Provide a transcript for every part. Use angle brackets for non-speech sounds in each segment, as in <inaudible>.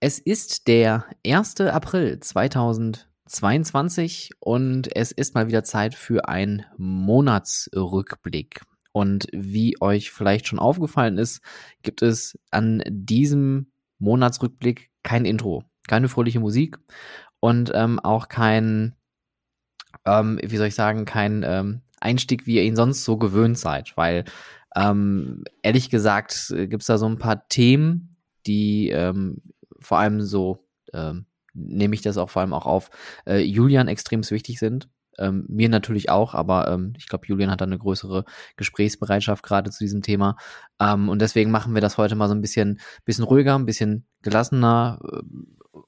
Es ist der 1. April 2022 und es ist mal wieder Zeit für einen Monatsrückblick. Und wie euch vielleicht schon aufgefallen ist, gibt es an diesem Monatsrückblick kein Intro, keine fröhliche Musik und ähm, auch kein, ähm, wie soll ich sagen, kein ähm, Einstieg, wie ihr ihn sonst so gewöhnt seid, weil ähm, ehrlich gesagt gibt es da so ein paar Themen, die ähm, vor allem so, ähm, nehme ich das auch vor allem auch auf, äh, Julian extrem wichtig sind. Ähm, mir natürlich auch, aber ähm, ich glaube, Julian hat da eine größere Gesprächsbereitschaft gerade zu diesem Thema. Ähm, und deswegen machen wir das heute mal so ein bisschen, bisschen ruhiger, ein bisschen gelassener, äh,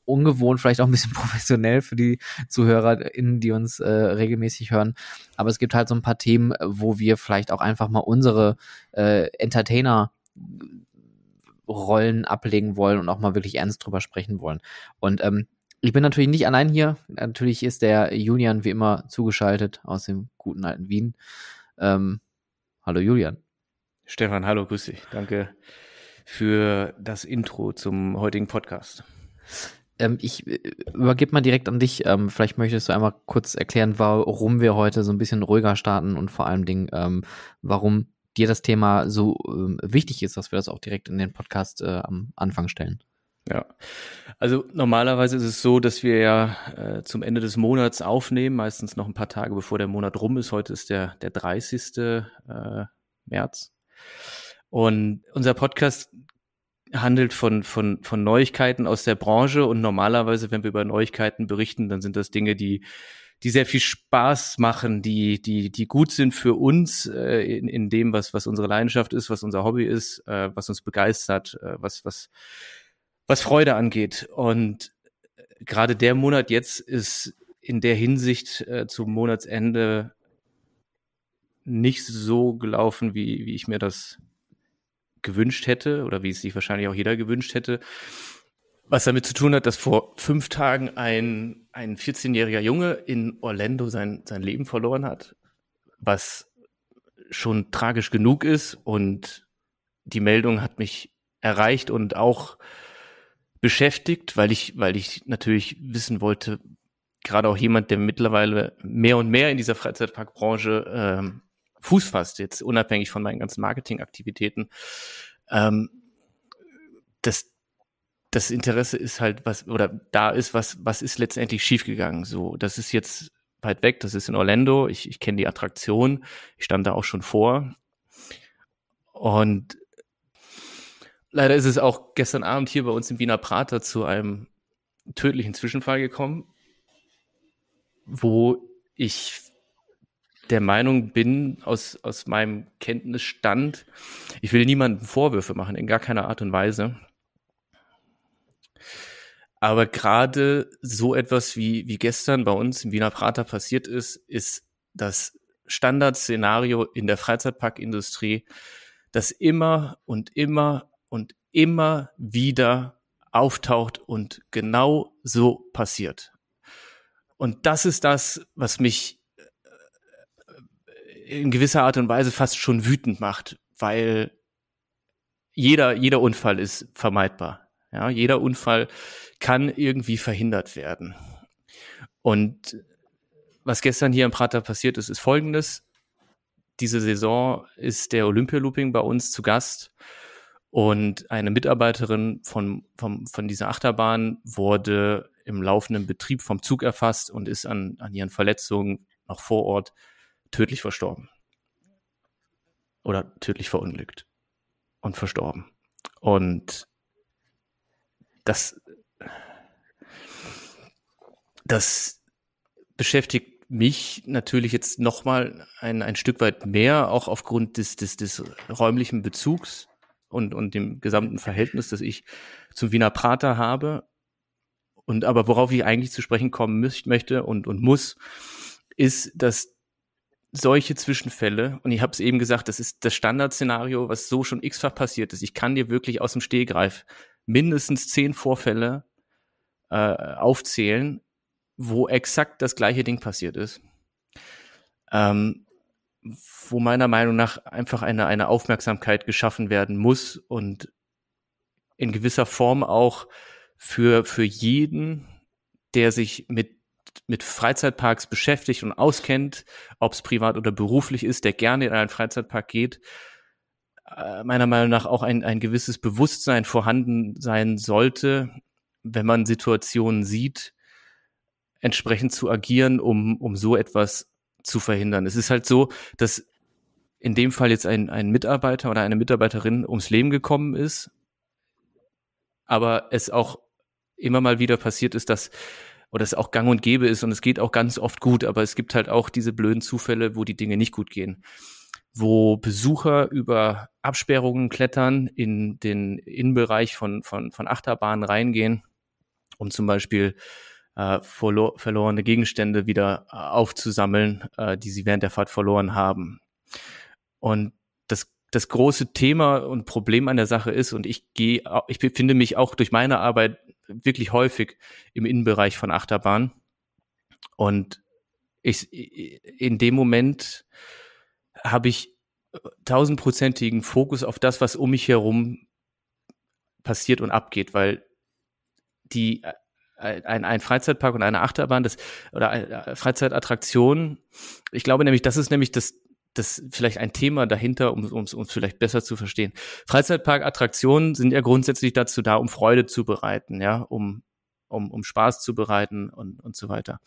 ungewohnt, vielleicht auch ein bisschen <laughs> professionell für die ZuhörerInnen, die uns äh, regelmäßig hören. Aber es gibt halt so ein paar Themen, wo wir vielleicht auch einfach mal unsere äh, Entertainer Rollen ablegen wollen und auch mal wirklich ernst drüber sprechen wollen. Und ähm, ich bin natürlich nicht allein hier. Natürlich ist der Julian wie immer zugeschaltet aus dem guten alten Wien. Ähm, hallo Julian. Stefan, hallo, grüß dich. Danke für das Intro zum heutigen Podcast. Ähm, ich äh, übergebe mal direkt an dich. Ähm, vielleicht möchtest du einmal kurz erklären, warum wir heute so ein bisschen ruhiger starten und vor allen Dingen, ähm, warum dir das Thema so äh, wichtig ist, dass wir das auch direkt in den Podcast äh, am Anfang stellen. Ja, also normalerweise ist es so, dass wir ja äh, zum Ende des Monats aufnehmen, meistens noch ein paar Tage bevor der Monat rum ist. Heute ist der, der 30. Äh, März. Und unser Podcast handelt von, von, von Neuigkeiten aus der Branche und normalerweise, wenn wir über Neuigkeiten berichten, dann sind das Dinge, die die sehr viel Spaß machen, die, die, die gut sind für uns äh, in, in dem, was, was unsere Leidenschaft ist, was unser Hobby ist, äh, was uns begeistert, äh, was, was, was Freude angeht. Und gerade der Monat jetzt ist in der Hinsicht äh, zum Monatsende nicht so gelaufen, wie, wie ich mir das gewünscht hätte oder wie es sich wahrscheinlich auch jeder gewünscht hätte. Was damit zu tun hat, dass vor fünf Tagen ein, ein 14-jähriger Junge in Orlando sein, sein Leben verloren hat, was schon tragisch genug ist. Und die Meldung hat mich erreicht und auch beschäftigt, weil ich, weil ich natürlich wissen wollte, gerade auch jemand, der mittlerweile mehr und mehr in dieser Freizeitparkbranche ähm, Fuß fasst, jetzt unabhängig von meinen ganzen Marketingaktivitäten, ähm, das, das Interesse ist halt was, oder da ist was, was ist letztendlich schiefgegangen. So, das ist jetzt weit weg, das ist in Orlando. Ich, ich kenne die Attraktion, ich stand da auch schon vor. Und leider ist es auch gestern Abend hier bei uns im Wiener Prater zu einem tödlichen Zwischenfall gekommen, wo ich der Meinung bin, aus, aus meinem Kenntnisstand, ich will niemandem Vorwürfe machen, in gar keiner Art und Weise. Aber gerade so etwas wie, wie gestern bei uns im Wiener Prater passiert ist, ist das Standardszenario in der Freizeitparkindustrie, das immer und immer und immer wieder auftaucht und genau so passiert. Und das ist das, was mich äh, in gewisser Art und Weise fast schon wütend macht, weil jeder, jeder Unfall ist vermeidbar. Ja, jeder Unfall kann irgendwie verhindert werden. Und was gestern hier im Prater passiert ist, ist folgendes. Diese Saison ist der Olympialooping bei uns zu Gast und eine Mitarbeiterin von, von, von dieser Achterbahn wurde im laufenden Betrieb vom Zug erfasst und ist an, an ihren Verletzungen noch vor Ort tödlich verstorben. Oder tödlich verunglückt und verstorben. Und das, das beschäftigt mich natürlich jetzt nochmal ein, ein Stück weit mehr, auch aufgrund des, des, des räumlichen Bezugs und, und dem gesamten Verhältnis, das ich zum Wiener Prater habe. Und aber worauf ich eigentlich zu sprechen kommen möchte und, und muss, ist, dass solche Zwischenfälle, und ich habe es eben gesagt, das ist das Standardszenario, was so schon x-fach passiert ist. Ich kann dir wirklich aus dem Stehgreif mindestens zehn Vorfälle äh, aufzählen, wo exakt das gleiche Ding passiert ist. Ähm, wo meiner Meinung nach einfach eine, eine Aufmerksamkeit geschaffen werden muss und in gewisser Form auch für, für jeden, der sich mit mit Freizeitparks beschäftigt und auskennt, ob es privat oder beruflich ist, der gerne in einen Freizeitpark geht, meiner Meinung nach auch ein, ein gewisses Bewusstsein vorhanden sein sollte, wenn man Situationen sieht, entsprechend zu agieren, um, um so etwas zu verhindern. Es ist halt so, dass in dem Fall jetzt ein, ein Mitarbeiter oder eine Mitarbeiterin ums Leben gekommen ist, aber es auch immer mal wieder passiert ist, dass oder es auch gang und gäbe ist und es geht auch ganz oft gut, aber es gibt halt auch diese blöden Zufälle, wo die Dinge nicht gut gehen. Wo Besucher über Absperrungen klettern, in den Innenbereich von, von, von Achterbahnen reingehen, um zum Beispiel äh, verlo verlorene Gegenstände wieder äh, aufzusammeln, äh, die sie während der Fahrt verloren haben. Und das, das große Thema und Problem an der Sache ist, und ich gehe, ich befinde mich auch durch meine Arbeit wirklich häufig im Innenbereich von Achterbahn. Und ich, in dem Moment habe ich tausendprozentigen Fokus auf das, was um mich herum passiert und abgeht, weil die ein, ein Freizeitpark und eine Achterbahn, das oder Freizeitattraktion, ich glaube nämlich, das ist nämlich das das vielleicht ein Thema dahinter, um es um, vielleicht besser zu verstehen. Freizeitpark-Attraktionen sind ja grundsätzlich dazu da, um Freude zu bereiten, ja, um, um, um Spaß zu bereiten und, und so weiter.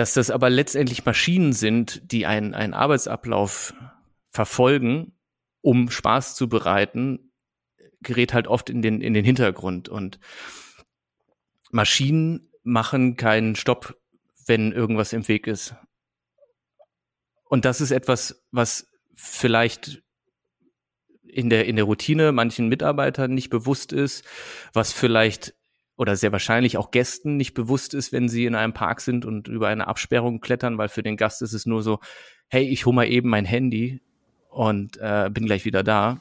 Dass das aber letztendlich Maschinen sind, die einen, einen Arbeitsablauf verfolgen, um Spaß zu bereiten, gerät halt oft in den, in den Hintergrund. Und Maschinen machen keinen Stopp, wenn irgendwas im Weg ist. Und das ist etwas, was vielleicht in der, in der Routine manchen Mitarbeitern nicht bewusst ist, was vielleicht oder sehr wahrscheinlich auch Gästen nicht bewusst ist, wenn sie in einem Park sind und über eine Absperrung klettern, weil für den Gast ist es nur so, hey, ich hole mal eben mein Handy und äh, bin gleich wieder da.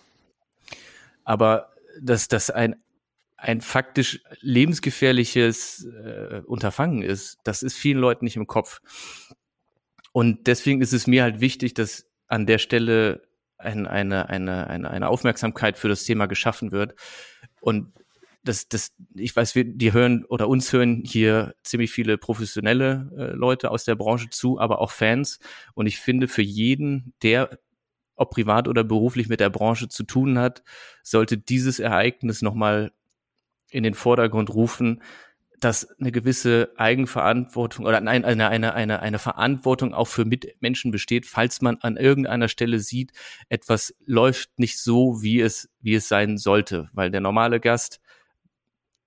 Aber dass das ein, ein faktisch lebensgefährliches äh, Unterfangen ist, das ist vielen Leuten nicht im Kopf. Und deswegen ist es mir halt wichtig, dass an der Stelle ein, eine, eine, eine, eine Aufmerksamkeit für das Thema geschaffen wird. Und das, das, ich weiß, wir, die hören oder uns hören hier ziemlich viele professionelle äh, Leute aus der Branche zu, aber auch Fans. Und ich finde, für jeden, der ob privat oder beruflich mit der Branche zu tun hat, sollte dieses Ereignis nochmal in den Vordergrund rufen, dass eine gewisse Eigenverantwortung oder nein, eine, eine, eine, eine Verantwortung auch für Mitmenschen besteht, falls man an irgendeiner Stelle sieht, etwas läuft nicht so, wie es, wie es sein sollte, weil der normale Gast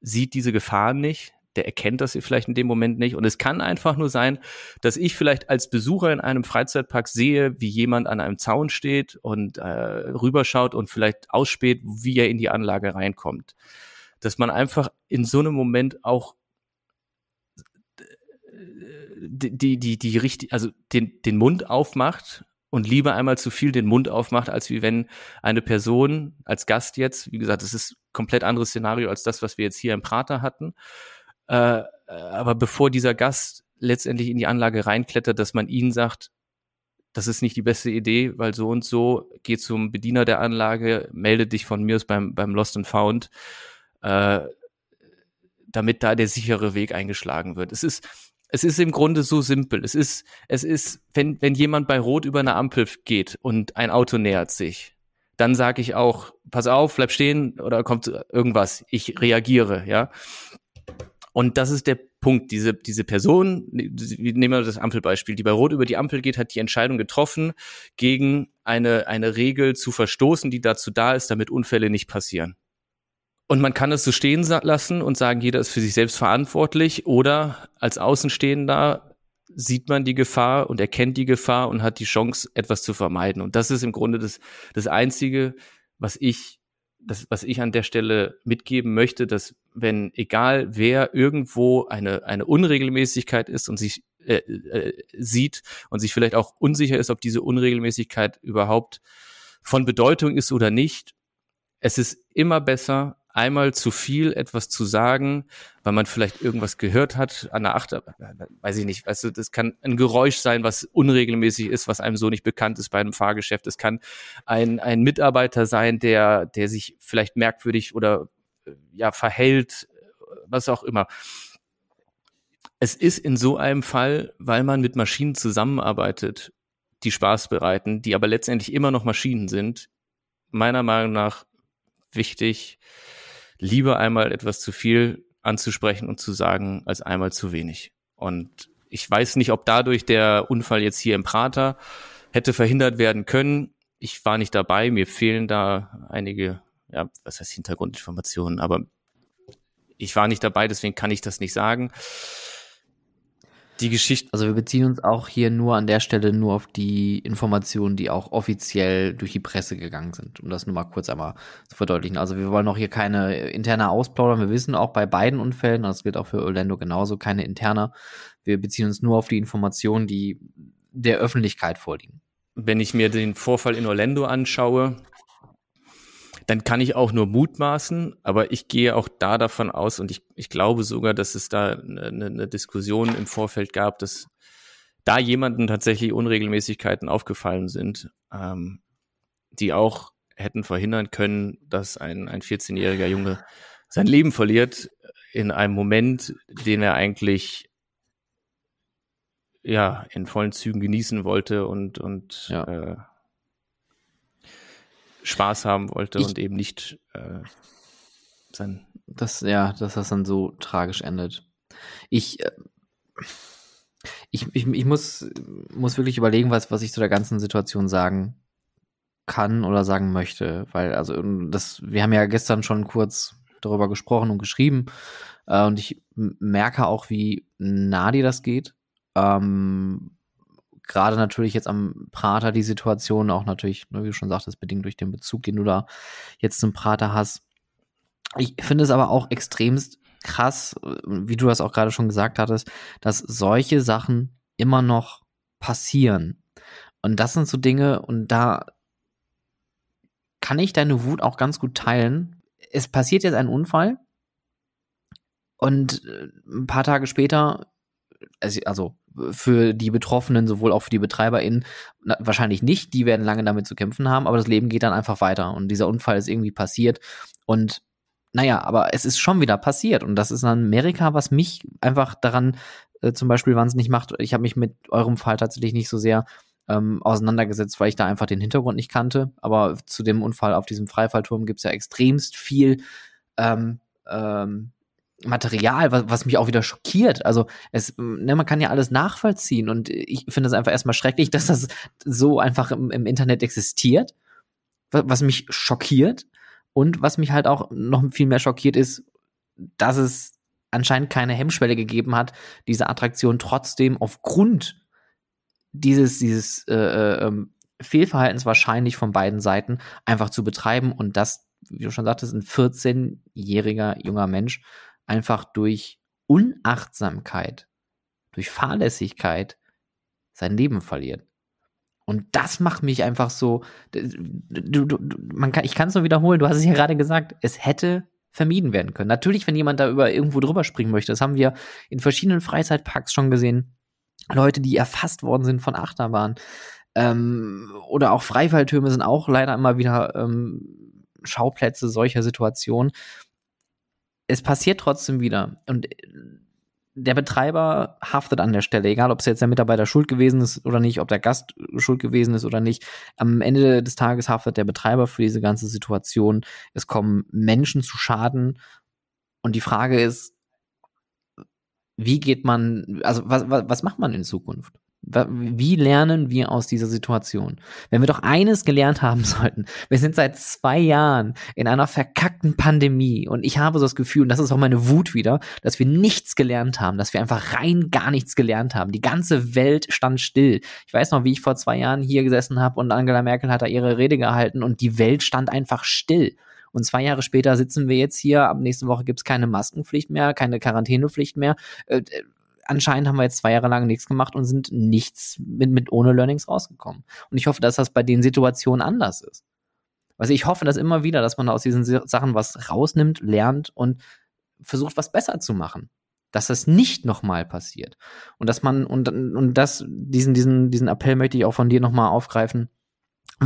sieht diese Gefahren nicht, der erkennt das vielleicht in dem Moment nicht. Und es kann einfach nur sein, dass ich vielleicht als Besucher in einem Freizeitpark sehe, wie jemand an einem Zaun steht und äh, rüberschaut und vielleicht ausspäht, wie er in die Anlage reinkommt. Dass man einfach in so einem Moment auch die, die, die richtig, also den, den Mund aufmacht und lieber einmal zu viel den Mund aufmacht, als wie wenn eine Person als Gast jetzt, wie gesagt, das ist komplett anderes Szenario als das, was wir jetzt hier im Prater hatten. Äh, aber bevor dieser Gast letztendlich in die Anlage reinklettert, dass man ihnen sagt, das ist nicht die beste Idee, weil so und so, geh zum Bediener der Anlage, melde dich von mir aus beim, beim Lost and Found, äh, damit da der sichere Weg eingeschlagen wird. Es ist, es ist im Grunde so simpel. Es ist, es ist, wenn, wenn jemand bei Rot über eine Ampel geht und ein Auto nähert sich, dann sage ich auch, pass auf, bleib stehen oder kommt irgendwas. Ich reagiere, ja. Und das ist der Punkt. Diese, diese Person, nehmen wir das Ampelbeispiel, die bei Rot über die Ampel geht, hat die Entscheidung getroffen, gegen eine, eine Regel zu verstoßen, die dazu da ist, damit Unfälle nicht passieren. Und man kann es so stehen lassen und sagen, jeder ist für sich selbst verantwortlich. Oder als Außenstehender sieht man die Gefahr und erkennt die Gefahr und hat die Chance, etwas zu vermeiden. Und das ist im Grunde das, das Einzige, was ich, das, was ich an der Stelle mitgeben möchte, dass wenn, egal wer irgendwo eine, eine Unregelmäßigkeit ist und sich äh, äh, sieht und sich vielleicht auch unsicher ist, ob diese Unregelmäßigkeit überhaupt von Bedeutung ist oder nicht, es ist immer besser, einmal zu viel etwas zu sagen, weil man vielleicht irgendwas gehört hat an der Achter, weiß ich nicht, weißt du, das kann ein Geräusch sein, was unregelmäßig ist, was einem so nicht bekannt ist bei einem Fahrgeschäft. Es kann ein, ein Mitarbeiter sein, der, der sich vielleicht merkwürdig oder ja verhält, was auch immer. Es ist in so einem Fall, weil man mit Maschinen zusammenarbeitet, die Spaß bereiten, die aber letztendlich immer noch Maschinen sind, meiner Meinung nach wichtig, lieber einmal etwas zu viel anzusprechen und zu sagen, als einmal zu wenig. Und ich weiß nicht, ob dadurch der Unfall jetzt hier im Prater hätte verhindert werden können. Ich war nicht dabei, mir fehlen da einige, ja, was heißt Hintergrundinformationen, aber ich war nicht dabei, deswegen kann ich das nicht sagen die Geschichte. Also wir beziehen uns auch hier nur an der Stelle nur auf die Informationen, die auch offiziell durch die Presse gegangen sind, um das nur mal kurz einmal zu verdeutlichen. Also wir wollen auch hier keine interne ausplaudern. Wir wissen auch bei beiden Unfällen, das gilt auch für Orlando genauso, keine interne. Wir beziehen uns nur auf die Informationen, die der Öffentlichkeit vorliegen. Wenn ich mir den Vorfall in Orlando anschaue, dann kann ich auch nur mutmaßen, aber ich gehe auch da davon aus und ich, ich glaube sogar, dass es da eine, eine Diskussion im Vorfeld gab, dass da jemanden tatsächlich Unregelmäßigkeiten aufgefallen sind, ähm, die auch hätten verhindern können, dass ein, ein 14-jähriger Junge sein Leben verliert in einem Moment, den er eigentlich ja in vollen Zügen genießen wollte und und ja. äh, Spaß haben wollte ich, und eben nicht äh, sein. Das, ja, dass das dann so tragisch endet. Ich, äh, ich, ich, ich muss, muss wirklich überlegen, was, was ich zu der ganzen Situation sagen kann oder sagen möchte. Weil, also, das, wir haben ja gestern schon kurz darüber gesprochen und geschrieben. Äh, und ich merke auch, wie nah dir das geht. Ähm, gerade natürlich jetzt am Prater die Situation, auch natürlich, ne, wie du schon sagtest, bedingt durch den Bezug, den du da jetzt zum Prater hast. Ich finde es aber auch extremst krass, wie du das auch gerade schon gesagt hattest, dass solche Sachen immer noch passieren. Und das sind so Dinge, und da kann ich deine Wut auch ganz gut teilen. Es passiert jetzt ein Unfall und äh, ein paar Tage später, also, also für die Betroffenen, sowohl auch für die BetreiberInnen, na, wahrscheinlich nicht. Die werden lange damit zu kämpfen haben, aber das Leben geht dann einfach weiter. Und dieser Unfall ist irgendwie passiert. Und naja, aber es ist schon wieder passiert. Und das ist in Amerika, was mich einfach daran äh, zum Beispiel wahnsinnig macht. Ich habe mich mit eurem Fall tatsächlich nicht so sehr ähm, auseinandergesetzt, weil ich da einfach den Hintergrund nicht kannte. Aber zu dem Unfall auf diesem Freifallturm gibt's ja extremst viel ähm, ähm, Material, was, was mich auch wieder schockiert. Also es, ne, man kann ja alles nachvollziehen und ich finde es einfach erstmal schrecklich, dass das so einfach im, im Internet existiert, was, was mich schockiert und was mich halt auch noch viel mehr schockiert ist, dass es anscheinend keine Hemmschwelle gegeben hat, diese Attraktion trotzdem aufgrund dieses dieses äh, äh, ähm, Fehlverhaltens wahrscheinlich von beiden Seiten einfach zu betreiben und das, wie du schon sagtest, ein 14-jähriger junger Mensch einfach durch Unachtsamkeit, durch Fahrlässigkeit sein Leben verliert. Und das macht mich einfach so, du, du, man kann, ich kann es nur wiederholen, du hast es ja gerade gesagt, es hätte vermieden werden können. Natürlich, wenn jemand da über irgendwo drüber springen möchte, das haben wir in verschiedenen Freizeitparks schon gesehen. Leute, die erfasst worden sind von Achterbahnen. Ähm, oder auch Freifalltürme sind auch leider immer wieder ähm, Schauplätze solcher Situationen es passiert trotzdem wieder. Und der Betreiber haftet an der Stelle, egal ob es jetzt der Mitarbeiter schuld gewesen ist oder nicht, ob der Gast schuld gewesen ist oder nicht. Am Ende des Tages haftet der Betreiber für diese ganze Situation. Es kommen Menschen zu Schaden. Und die Frage ist, wie geht man, also was, was, was macht man in Zukunft? Wie lernen wir aus dieser Situation? Wenn wir doch eines gelernt haben <laughs> sollten, wir sind seit zwei Jahren in einer verkackten Pandemie und ich habe so das Gefühl, und das ist auch meine Wut wieder, dass wir nichts gelernt haben, dass wir einfach rein gar nichts gelernt haben. Die ganze Welt stand still. Ich weiß noch, wie ich vor zwei Jahren hier gesessen habe und Angela Merkel hat da ihre Rede gehalten und die Welt stand einfach still. Und zwei Jahre später sitzen wir jetzt hier, ab nächste Woche gibt's keine Maskenpflicht mehr, keine Quarantänepflicht mehr. Anscheinend haben wir jetzt zwei Jahre lang nichts gemacht und sind nichts mit, mit ohne Learnings rausgekommen. Und ich hoffe, dass das bei den Situationen anders ist. Also ich hoffe dass immer wieder, dass man aus diesen Sachen was rausnimmt, lernt und versucht, was besser zu machen. Dass das nicht nochmal passiert. Und dass man, und, und das, diesen, diesen, diesen Appell möchte ich auch von dir nochmal aufgreifen,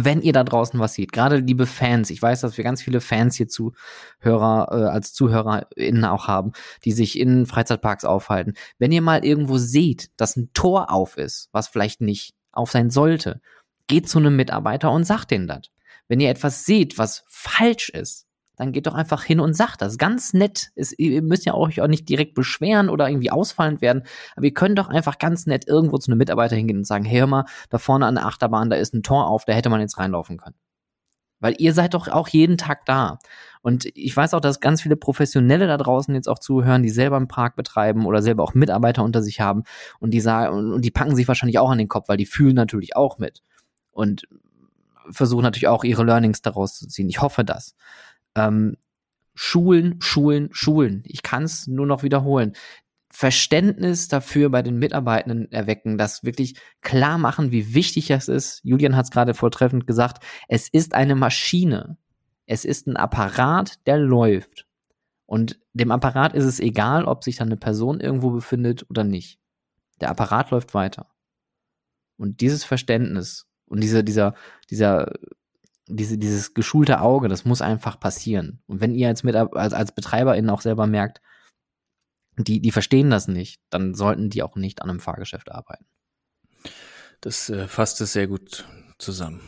wenn ihr da draußen was seht, gerade liebe Fans, ich weiß, dass wir ganz viele Fans hier Zuhörer, äh, als ZuhörerInnen auch haben, die sich in Freizeitparks aufhalten. Wenn ihr mal irgendwo seht, dass ein Tor auf ist, was vielleicht nicht auf sein sollte, geht zu einem Mitarbeiter und sagt denen das. Wenn ihr etwas seht, was falsch ist, dann geht doch einfach hin und sagt das. Ganz nett. Ist, ihr müsst ja euch auch nicht direkt beschweren oder irgendwie ausfallend werden, aber ihr könnt doch einfach ganz nett irgendwo zu einem Mitarbeiter hingehen und sagen, hey, hör mal, da vorne an der Achterbahn, da ist ein Tor auf, da hätte man jetzt reinlaufen können. Weil ihr seid doch auch jeden Tag da. Und ich weiß auch, dass ganz viele Professionelle da draußen jetzt auch zuhören, die selber einen Park betreiben oder selber auch Mitarbeiter unter sich haben und die sagen, und die packen sich wahrscheinlich auch an den Kopf, weil die fühlen natürlich auch mit. Und versuchen natürlich auch ihre Learnings daraus zu ziehen. Ich hoffe das. Ähm, Schulen, Schulen, Schulen. Ich kann es nur noch wiederholen. Verständnis dafür bei den Mitarbeitenden erwecken, das wirklich klar machen, wie wichtig es ist. Julian hat es gerade vortreffend gesagt, es ist eine Maschine. Es ist ein Apparat, der läuft. Und dem Apparat ist es egal, ob sich dann eine Person irgendwo befindet oder nicht. Der Apparat läuft weiter. Und dieses Verständnis und diese, dieser, dieser diese, dieses geschulte Auge, das muss einfach passieren. Und wenn ihr als, mit, als, als BetreiberInnen auch selber merkt, die, die verstehen das nicht, dann sollten die auch nicht an einem Fahrgeschäft arbeiten. Das äh, fasst es sehr gut zusammen.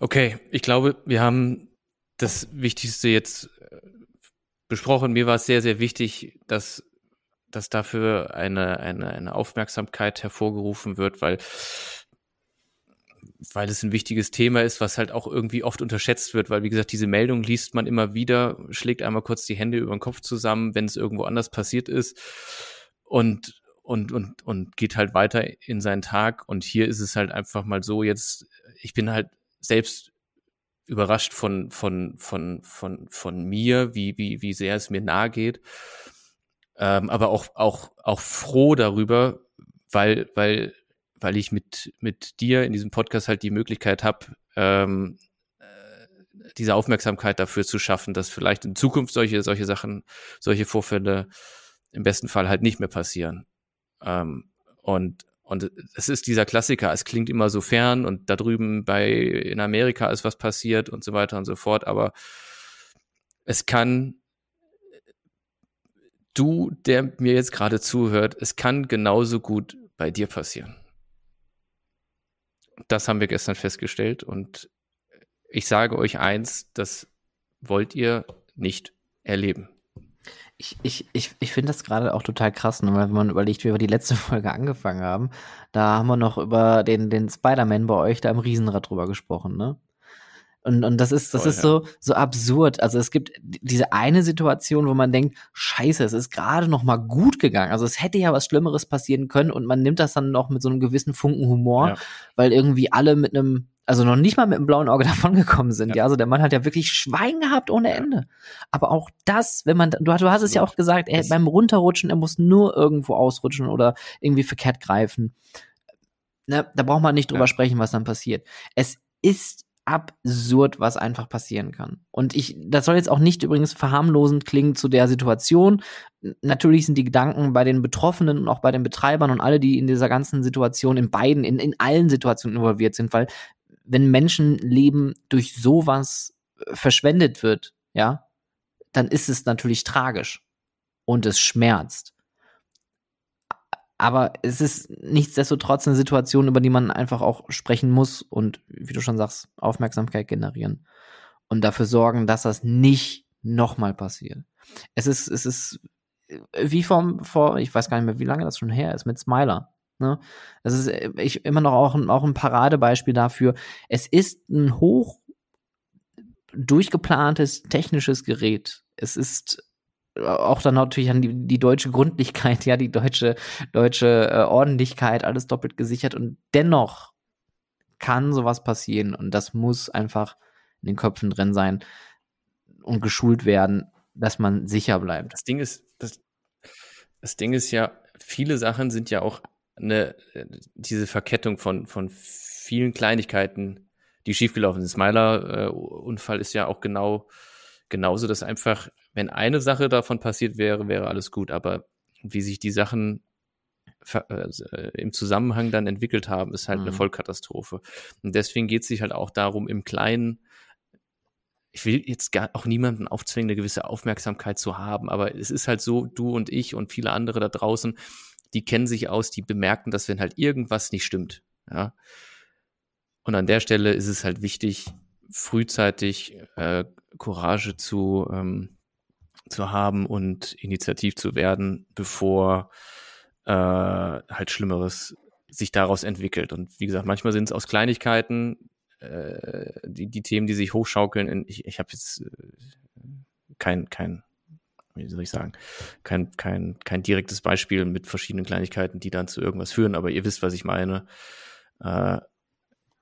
Okay, ich glaube, wir haben das Wichtigste jetzt äh, besprochen. Mir war es sehr, sehr wichtig, dass dass dafür eine, eine, eine Aufmerksamkeit hervorgerufen wird, weil, weil es ein wichtiges Thema ist, was halt auch irgendwie oft unterschätzt wird, weil wie gesagt, diese Meldung liest man immer wieder, schlägt einmal kurz die Hände über den Kopf zusammen, wenn es irgendwo anders passiert ist und und und und geht halt weiter in seinen Tag. Und hier ist es halt einfach mal so jetzt ich bin halt selbst überrascht von von von von von mir, wie wie wie sehr es mir nahe geht ähm, aber auch, auch, auch froh darüber, weil, weil, weil ich mit, mit dir in diesem Podcast halt die Möglichkeit habe, ähm, äh, diese Aufmerksamkeit dafür zu schaffen, dass vielleicht in Zukunft solche, solche Sachen, solche Vorfälle im besten Fall halt nicht mehr passieren. Ähm, und, und es ist dieser Klassiker, es klingt immer so fern und da drüben bei, in Amerika ist was passiert und so weiter und so fort, aber es kann du, der mir jetzt gerade zuhört, es kann genauso gut bei dir passieren. Das haben wir gestern festgestellt und ich sage euch eins, das wollt ihr nicht erleben. Ich, ich, ich, ich finde das gerade auch total krass, ne? wenn man überlegt, wie wir die letzte <laughs> Folge angefangen haben. Da haben wir noch über den, den Spider-Man bei euch da im Riesenrad drüber gesprochen, ne? Und, und das ist, das Voll, ist so, so absurd. Also es gibt diese eine Situation, wo man denkt, scheiße, es ist gerade noch mal gut gegangen. Also es hätte ja was Schlimmeres passieren können und man nimmt das dann noch mit so einem gewissen Funken Humor, ja. weil irgendwie alle mit einem, also noch nicht mal mit einem blauen Auge <laughs> davongekommen sind. Ja. ja, also der Mann hat ja wirklich Schwein gehabt ohne Ende. Aber auch das, wenn man, du, du hast es ja auch gesagt, er, beim Runterrutschen, er muss nur irgendwo ausrutschen oder irgendwie verkehrt greifen. Ne, da braucht man nicht drüber ja. sprechen, was dann passiert. Es ist absurd, was einfach passieren kann. Und ich, das soll jetzt auch nicht übrigens verharmlosend klingen zu der Situation. Natürlich sind die Gedanken bei den Betroffenen und auch bei den Betreibern und alle, die in dieser ganzen Situation, in beiden, in, in allen Situationen involviert sind, weil wenn Menschenleben durch sowas äh, verschwendet wird, ja, dann ist es natürlich tragisch und es schmerzt. Aber es ist nichtsdestotrotz eine Situation, über die man einfach auch sprechen muss und, wie du schon sagst, Aufmerksamkeit generieren und dafür sorgen, dass das nicht nochmal passiert. Es ist, es ist wie vor, vor, ich weiß gar nicht mehr, wie lange das schon her ist, mit Smiler. Ne? Das ist ich, immer noch auch auch ein Paradebeispiel dafür. Es ist ein hoch durchgeplantes technisches Gerät. Es ist auch dann natürlich an die, die deutsche Gründlichkeit, <laughs> ja, die deutsche, deutsche äh, Ordentlichkeit, alles doppelt gesichert und dennoch kann sowas passieren und das muss einfach in den Köpfen drin sein und geschult werden, dass man sicher bleibt. Das Ding ist, das, das Ding ist ja, viele Sachen sind ja auch eine, diese Verkettung von, von vielen Kleinigkeiten, die schiefgelaufen sind. Smiler-Unfall äh, ist ja auch genau genauso, dass einfach wenn eine Sache davon passiert wäre, wäre alles gut. Aber wie sich die Sachen äh, im Zusammenhang dann entwickelt haben, ist halt mhm. eine Vollkatastrophe. Und deswegen geht es sich halt auch darum, im Kleinen ich will jetzt gar auch niemanden aufzwingen, eine gewisse Aufmerksamkeit zu haben, aber es ist halt so, du und ich und viele andere da draußen, die kennen sich aus, die bemerken, dass wenn halt irgendwas nicht stimmt, ja. Und an der Stelle ist es halt wichtig, frühzeitig äh, Courage zu, ähm, zu haben und initiativ zu werden, bevor äh, halt Schlimmeres sich daraus entwickelt. Und wie gesagt, manchmal sind es aus Kleinigkeiten, äh, die, die Themen, die sich hochschaukeln. ich ich habe jetzt äh, kein, kein, wie soll ich sagen, kein, kein, kein direktes Beispiel mit verschiedenen Kleinigkeiten, die dann zu irgendwas führen, aber ihr wisst, was ich meine. Äh,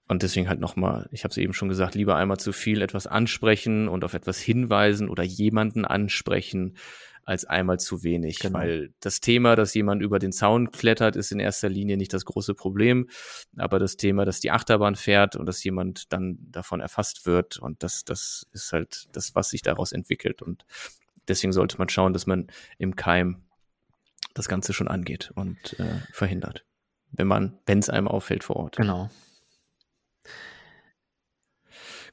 und deswegen halt nochmal, ich habe es eben schon gesagt, lieber einmal zu viel etwas ansprechen und auf etwas hinweisen oder jemanden ansprechen, als einmal zu wenig. Genau. Weil das Thema, dass jemand über den Zaun klettert, ist in erster Linie nicht das große Problem. Aber das Thema, dass die Achterbahn fährt und dass jemand dann davon erfasst wird und das, das ist halt das, was sich daraus entwickelt. Und deswegen sollte man schauen, dass man im Keim das Ganze schon angeht und äh, verhindert. Wenn man, wenn es einem auffällt vor Ort. Genau.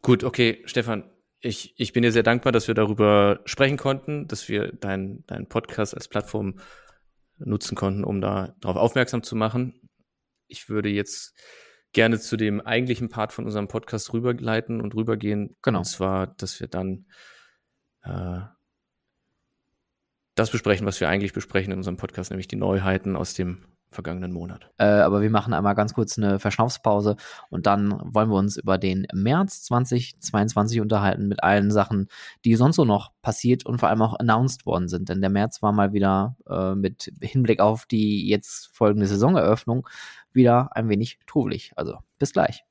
Gut, okay, Stefan, ich, ich bin dir sehr dankbar, dass wir darüber sprechen konnten, dass wir deinen dein Podcast als Plattform nutzen konnten, um da darauf aufmerksam zu machen. Ich würde jetzt gerne zu dem eigentlichen Part von unserem Podcast rüberleiten und rübergehen. Genau. Und zwar, dass wir dann äh, das besprechen, was wir eigentlich besprechen in unserem Podcast, nämlich die Neuheiten aus dem vergangenen Monat. Äh, aber wir machen einmal ganz kurz eine Verschnaufspause und dann wollen wir uns über den März 2022 unterhalten mit allen Sachen, die sonst so noch passiert und vor allem auch announced worden sind. Denn der März war mal wieder äh, mit Hinblick auf die jetzt folgende Saisoneröffnung wieder ein wenig trubelig. Also bis gleich.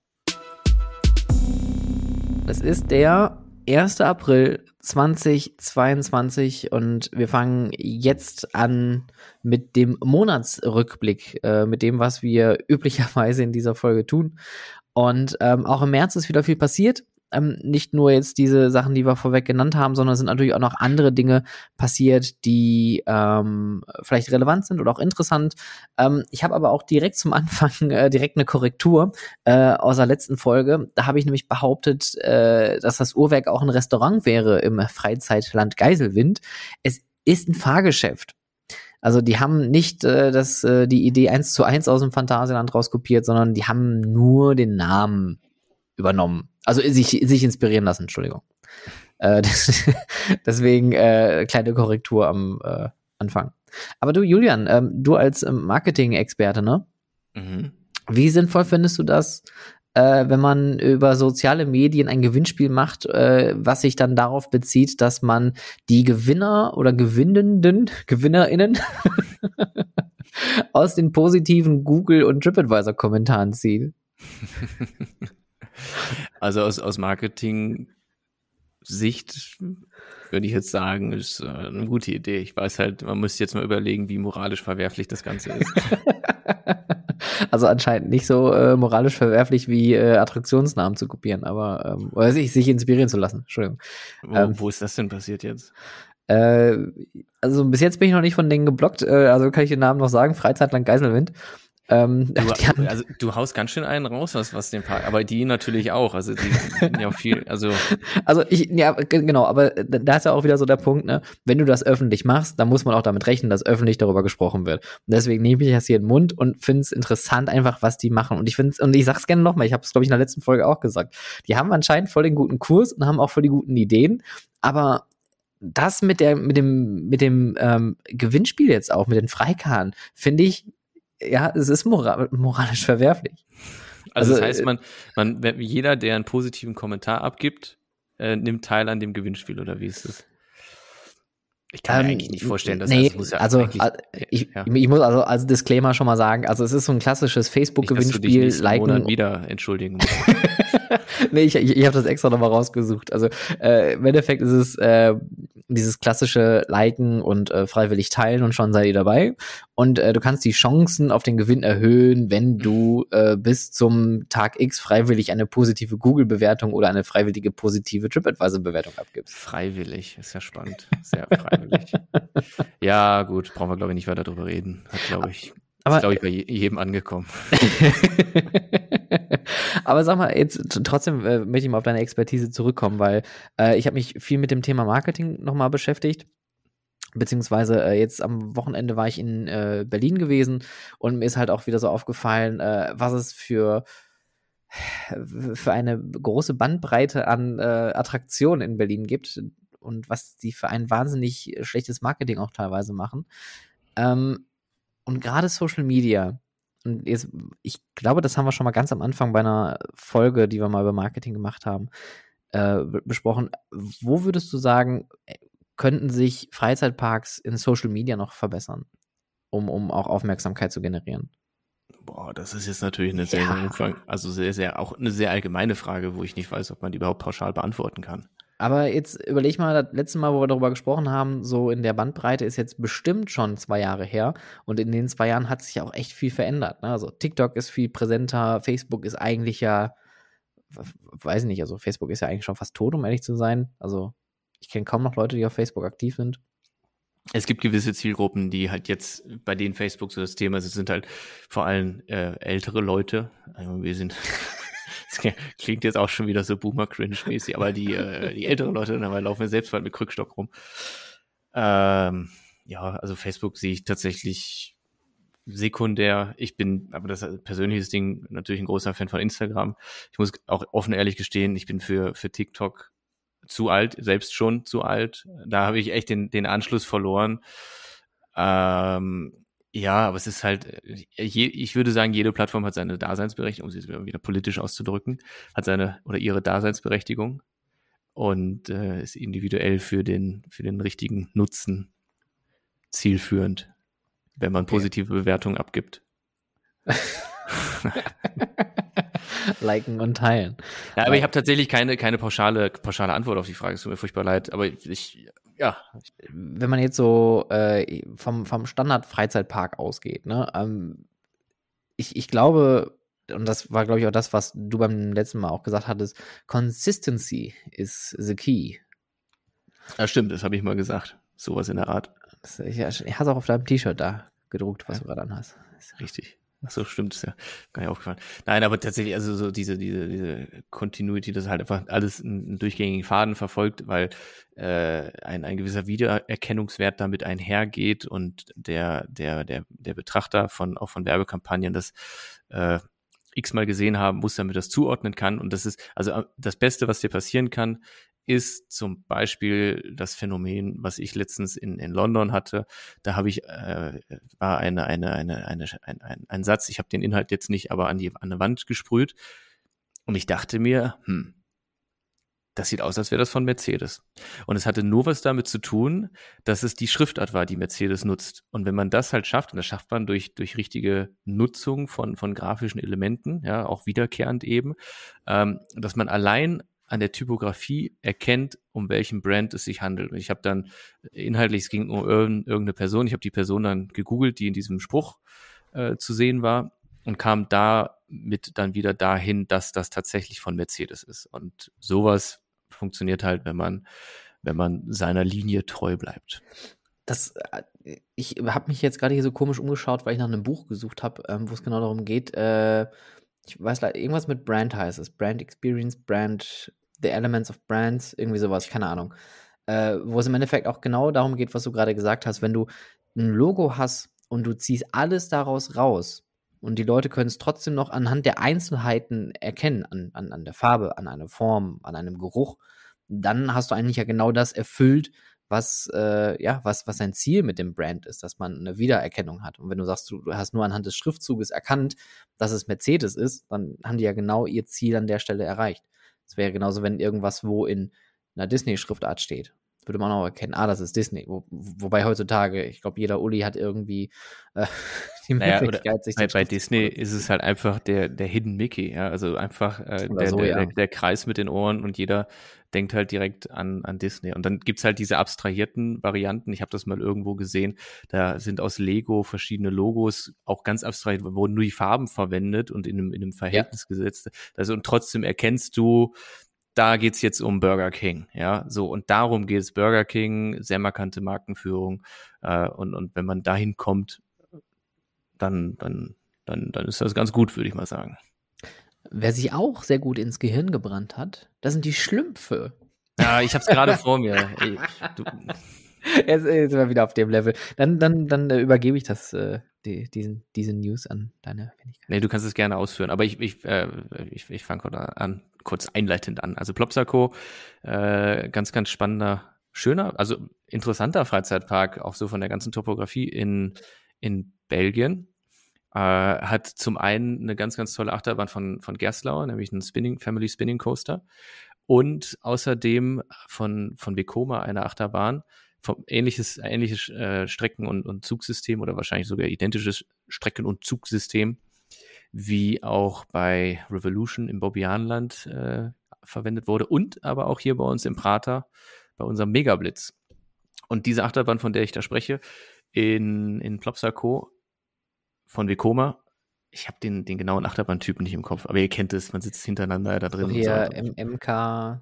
Es ist der 1. April 2022 und wir fangen jetzt an mit dem Monatsrückblick, äh, mit dem, was wir <laughs> üblicherweise in dieser Folge tun. Und ähm, auch im März ist wieder viel passiert ähm, nicht nur jetzt diese Sachen, die wir vorweg genannt haben, sondern es sind natürlich auch noch andere Dinge passiert, die ähm, vielleicht relevant sind oder auch interessant. Ähm, ich habe aber auch direkt zum Anfang <laughs> äh, direkt eine Korrektur äh, aus der letzten Folge. Da habe ich nämlich behauptet, äh, dass das Uhrwerk auch ein Restaurant wäre im Freizeitland Geiselwind. Es ist ein Fahrgeschäft. Also die haben nicht äh, das, äh, die Idee eins zu eins aus dem Phantasialand rauskopiert, sondern die haben nur den Namen übernommen. Also sich, sich inspirieren lassen, Entschuldigung. Äh, <laughs> das, deswegen äh, kleine Korrektur am äh, Anfang. Aber du, Julian, ähm, du als ähm, Marketing-Experte, ne? Mhm. Wie sinnvoll findest du das, äh, wenn man über soziale Medien ein Gewinnspiel macht, äh, was sich dann darauf bezieht, dass man die Gewinner oder Gewinnenden, <laughs> GewinnerInnen <laughs> aus den positiven Google- und TripAdvisor-Kommentaren zieht? Also aus, aus Marketing-Sicht würde ich jetzt sagen, ist äh, eine gute Idee. Ich weiß halt, man muss jetzt mal überlegen, wie moralisch verwerflich das Ganze ist. <laughs> also anscheinend nicht so äh, moralisch verwerflich wie äh, Attraktionsnamen zu kopieren, aber ähm, oder sich, sich inspirieren zu lassen. Entschuldigung. Wo, ähm, wo ist das denn passiert jetzt? Äh, also bis jetzt bin ich noch nicht von denen geblockt, äh, also kann ich den Namen noch sagen, Freizeitland Geiselwind. Ähm, du, <laughs> haben, also, du haust ganz schön einen raus, was, was den Park, aber die natürlich auch. Also die sind ja auch viel, also. <laughs> Also ich, ja, genau, aber da ist ja auch wieder so der Punkt, ne? Wenn du das öffentlich machst, dann muss man auch damit rechnen, dass öffentlich darüber gesprochen wird. Und deswegen nehme ich das hier in den Mund und finde es interessant, einfach, was die machen. Und ich finde und ich sag's gerne nochmal, ich habe es, glaube ich, in der letzten Folge auch gesagt. Die haben anscheinend voll den guten Kurs und haben auch voll die guten Ideen, aber das mit der, mit dem, mit dem ähm, Gewinnspiel jetzt auch, mit den Freikarten, finde ich ja, es ist moral moralisch verwerflich. Also, also, das heißt, äh, man, man, jeder, der einen positiven Kommentar abgibt, äh, nimmt teil an dem Gewinnspiel oder wie ist das? Ich kann ähm, mir eigentlich nicht vorstellen, dass nee, das muss ja also äh, ich, ja. ich muss also als Disclaimer schon mal sagen, also es ist so ein klassisches Facebook-Gewinnspiel, liken Monat wieder entschuldigen. <laughs> <laughs> nee, ich, ich, ich habe das extra nochmal rausgesucht. Also äh, im Endeffekt ist es äh, dieses klassische Liken und äh, freiwillig teilen und schon seid ihr dabei. Und äh, du kannst die Chancen auf den Gewinn erhöhen, wenn du äh, bis zum Tag X freiwillig eine positive Google-Bewertung oder eine freiwillige positive TripAdvisor-Bewertung abgibst. Freiwillig, ist ja spannend. Sehr freiwillig. <laughs> ja, gut, brauchen wir, glaube ich, nicht weiter drüber reden. Hat, glaube ich, Aber, ist, glaube ich, bei jedem angekommen. <laughs> Aber sag mal, jetzt trotzdem äh, möchte ich mal auf deine Expertise zurückkommen, weil äh, ich habe mich viel mit dem Thema Marketing nochmal beschäftigt. Beziehungsweise äh, jetzt am Wochenende war ich in äh, Berlin gewesen und mir ist halt auch wieder so aufgefallen, äh, was es für für eine große Bandbreite an äh, Attraktionen in Berlin gibt und was die für ein wahnsinnig schlechtes Marketing auch teilweise machen. Ähm, und gerade Social Media, und jetzt, ich glaube, das haben wir schon mal ganz am Anfang bei einer Folge, die wir mal über Marketing gemacht haben, äh, besprochen. Wo würdest du sagen, äh, könnten sich Freizeitparks in Social Media noch verbessern, um, um auch Aufmerksamkeit zu generieren? Boah, das ist jetzt natürlich eine sehr ja. Also sehr, sehr, auch eine sehr allgemeine Frage, wo ich nicht weiß, ob man die überhaupt pauschal beantworten kann. Aber jetzt überleg mal, das letzte Mal, wo wir darüber gesprochen haben, so in der Bandbreite ist jetzt bestimmt schon zwei Jahre her. Und in den zwei Jahren hat sich ja auch echt viel verändert. Ne? Also TikTok ist viel präsenter, Facebook ist eigentlich ja, weiß nicht, also Facebook ist ja eigentlich schon fast tot, um ehrlich zu sein. Also ich kenne kaum noch Leute, die auf Facebook aktiv sind. Es gibt gewisse Zielgruppen, die halt jetzt bei denen Facebook so das Thema ist. Es sind halt vor allem äh, ältere Leute. Also wir sind <laughs> klingt jetzt auch schon wieder so Boomer-Cringe-mäßig, aber die, äh, die älteren Leute dabei laufen ja selbst mit Krückstock rum. Ähm, ja, also Facebook sehe ich tatsächlich sekundär. Ich bin, aber das persönliches Ding, natürlich ein großer Fan von Instagram. Ich muss auch offen ehrlich gestehen, ich bin für, für TikTok zu alt, selbst schon zu alt. Da habe ich echt den, den Anschluss verloren. Ähm, ja, aber es ist halt, äh, ich würde sagen, jede Plattform hat seine Daseinsberechtigung, um sie wieder politisch auszudrücken, hat seine oder ihre Daseinsberechtigung und äh, ist individuell für den, für den richtigen Nutzen zielführend, wenn man positive okay. Bewertungen abgibt. <laughs> Liken und teilen. Ja, aber ich habe tatsächlich keine, keine pauschale, pauschale Antwort auf die Frage. Es tut mir furchtbar leid. Aber ich, ja. Wenn man jetzt so äh, vom, vom Standard-Freizeitpark ausgeht, ne, ähm, ich, ich glaube, und das war, glaube ich, auch das, was du beim letzten Mal auch gesagt hattest, Consistency is the key. Ja, stimmt, das habe ich mal gesagt. Sowas in der Art. Das, ich, ich habe es auch auf deinem T-Shirt da gedruckt, was ja. du gerade anhast. Richtig. Ach so, stimmt, ist ja gar nicht aufgefallen. Nein, aber tatsächlich, also so diese, diese, diese Continuity, das halt einfach alles einen durchgängigen Faden verfolgt, weil äh, ein, ein gewisser Wiedererkennungswert damit einhergeht und der, der, der, der Betrachter von, auch von Werbekampagnen das äh, x-mal gesehen haben muss, damit das zuordnen kann. Und das ist, also äh, das Beste, was dir passieren kann, ist zum Beispiel das Phänomen, was ich letztens in, in London hatte. Da habe ich äh, war eine eine eine eine ein, ein, ein Satz. Ich habe den Inhalt jetzt nicht, aber an die an eine Wand gesprüht und ich dachte mir, hm, das sieht aus, als wäre das von Mercedes. Und es hatte nur was damit zu tun, dass es die Schriftart war, die Mercedes nutzt. Und wenn man das halt schafft, und das schafft man durch, durch richtige Nutzung von, von grafischen Elementen, ja, auch wiederkehrend eben, ähm, dass man allein an der Typografie erkennt, um welchen Brand es sich handelt. Ich habe dann inhaltlich, es ging um irgendeine Person, ich habe die Person dann gegoogelt, die in diesem Spruch äh, zu sehen war und kam da mit dann wieder dahin, dass das tatsächlich von Mercedes ist. Und sowas funktioniert halt, wenn man, wenn man seiner Linie treu bleibt. Das, äh, ich habe mich jetzt gerade hier so komisch umgeschaut, weil ich nach einem Buch gesucht habe, ähm, wo es genau darum geht, äh, ich weiß leider, irgendwas mit Brand heißt es. Brand Experience, Brand, The Elements of Brands, irgendwie sowas, keine Ahnung. Äh, wo es im Endeffekt auch genau darum geht, was du gerade gesagt hast. Wenn du ein Logo hast und du ziehst alles daraus raus und die Leute können es trotzdem noch anhand der Einzelheiten erkennen, an, an, an der Farbe, an einer Form, an einem Geruch, dann hast du eigentlich ja genau das erfüllt, was, äh, ja, was, was sein Ziel mit dem Brand ist, dass man eine Wiedererkennung hat. Und wenn du sagst, du, du hast nur anhand des Schriftzuges erkannt, dass es Mercedes ist, dann haben die ja genau ihr Ziel an der Stelle erreicht. Es wäre genauso, wenn irgendwas wo in einer Disney-Schriftart steht würde man auch erkennen, ah, das ist Disney. Wo, wobei heutzutage, ich glaube, jeder Uli hat irgendwie äh, <laughs> die naja, Möglichkeit, sich bei, bei Disney ist es halt einfach der, der Hidden Mickey, ja, also einfach äh, der, so, der, ja. der, der, Kreis mit den Ohren und jeder denkt halt direkt an, an Disney. Und dann gibt's halt diese abstrahierten Varianten. Ich habe das mal irgendwo gesehen. Da sind aus Lego verschiedene Logos, auch ganz abstrahiert, wurden nur die Farben verwendet und in einem, in einem Verhältnis ja. gesetzt. Also und trotzdem erkennst du, da geht's jetzt um Burger King, ja, so und darum geht's Burger King, sehr markante Markenführung äh, und und wenn man dahin kommt, dann, dann, dann, dann ist das ganz gut, würde ich mal sagen. Wer sich auch sehr gut ins Gehirn gebrannt hat, das sind die Schlümpfe. Ja, ich habe es gerade <laughs> vor mir. Ey, du. <laughs> Jetzt, jetzt sind wir wieder auf dem Level. Dann, dann, dann äh, übergebe ich das, äh, die, diesen, diese News an deine Wenigkeit. Nee, du kannst es gerne ausführen, aber ich, ich, äh, ich, ich fange kurz an, kurz einleitend an. Also Plopsaco, äh, ganz, ganz spannender, schöner, also interessanter Freizeitpark, auch so von der ganzen Topografie in, in Belgien. Äh, hat zum einen eine ganz, ganz tolle Achterbahn von, von Gerstlauer, nämlich einen Spinning, Family Spinning Coaster. Und außerdem von, von Vekoma eine Achterbahn, ähnliches, ähnliches äh, Strecken- und, und Zugsystem oder wahrscheinlich sogar identisches Strecken- und Zugsystem wie auch bei Revolution im Bobbianland äh, verwendet wurde und aber auch hier bei uns im Prater bei unserem Megablitz. Und diese Achterbahn, von der ich da spreche, in, in Plopsaco von Vekoma, ich habe den, den genauen Achterbahntyp nicht im Kopf, aber ihr kennt es, man sitzt hintereinander da drin. Hier so. MK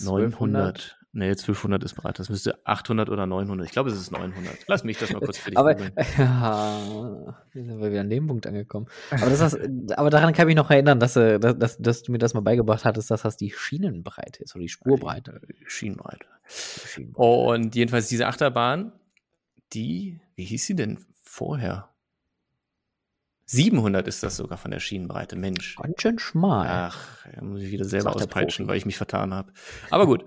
900. Nee, 1200 ist bereit. Das müsste 800 oder 900. Ich glaube, es ist 900. Lass mich das mal kurz für dich Aber <laughs> ja, sind wir wieder an dem Punkt angekommen. Aber, das hast, aber daran kann ich mich noch erinnern, dass, äh, dass, dass, du mir das mal beigebracht hattest, dass das die Schienenbreite ist oder die Spurbreite. Die Schienenbreite. Und jedenfalls diese Achterbahn, die, wie hieß sie denn vorher? 700 ist das sogar von der Schienenbreite. Mensch. Ganz schön schmal. Ach, da muss ich wieder selber auspeitschen, weil ich mich vertan habe. Aber gut.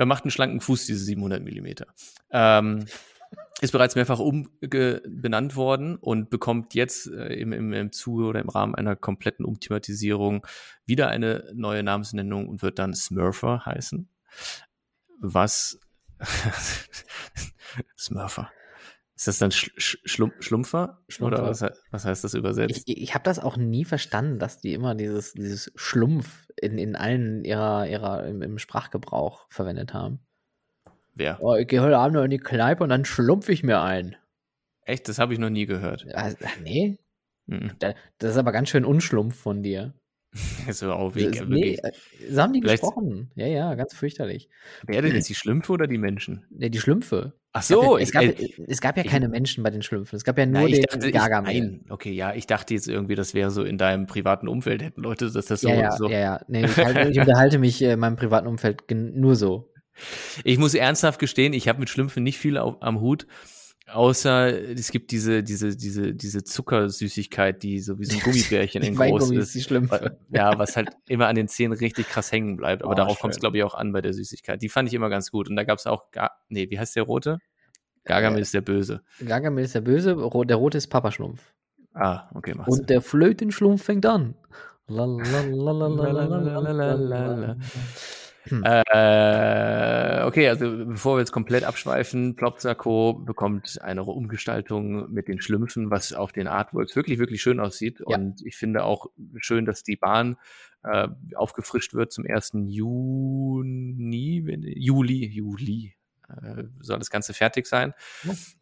Wir macht einen schlanken Fuß, diese 700 Millimeter. Ähm, <laughs> ist bereits mehrfach umbenannt worden und bekommt jetzt äh, im, im, im Zuge oder im Rahmen einer kompletten Umthematisierung wieder eine neue Namensnennung und wird dann Smurfer heißen. Was <laughs> Smurfer. Ist das dann Sch Schlum Schlumpfer? Schlumpfer? Oder was, was, heißt das übersetzt? Ich, ich habe das auch nie verstanden, dass die immer dieses, dieses Schlumpf in, in allen ihrer, ihrer im, im Sprachgebrauch verwendet haben. Wer? Oh, ich gehe heute Abend noch in die Kneipe und dann schlumpf ich mir ein. Echt? Das habe ich noch nie gehört. Also, nee. Mhm. Das ist aber ganz schön unschlumpf von dir. <laughs> so auch wie, das, nee, äh, so haben die Vielleicht gesprochen. Ja, ja, ganz fürchterlich. Wer denn jetzt die Schlümpfe oder die Menschen? Nee, die Schlümpfe. Ach so, es gab, ja, es gab, äh, es gab ja keine Menschen bei den Schlümpfen. Es gab ja nur na, den dachte, Gargamel. Nein, okay, ja, ich dachte jetzt irgendwie, das wäre so in deinem privaten Umfeld hätten Leute, dass das so. Ja, ja, so. ja, ja. Nee, ich, halt, ich <laughs> unterhalte mich in meinem privaten Umfeld nur so. Ich muss ernsthaft gestehen, ich habe mit Schlümpfen nicht viel auf, am Hut. Außer es gibt diese, diese, diese, diese Zuckersüßigkeit, die so wie so ein Gummibärchen in groß ist. Die schlimm. Ja, was halt immer an den Zähnen richtig krass hängen bleibt. Aber oh, darauf kommt es, glaube ich, auch an bei der Süßigkeit. Die fand ich immer ganz gut. Und da gab es auch, Gar nee, wie heißt der rote? Gargamel äh, ist der Böse. Gargamel ist der Böse, der rote ist Papaschlumpf. Ah, okay, mach's. Und der Flötenschlumpf fängt an. Hm. Äh, okay, also bevor wir jetzt komplett abschweifen, Plopsaco bekommt eine Umgestaltung mit den Schlümpfen, was auf den Artworks wirklich, wirklich schön aussieht. Ja. Und ich finde auch schön, dass die Bahn äh, aufgefrischt wird zum 1. Juni, Juli, Juli äh, soll das Ganze fertig sein.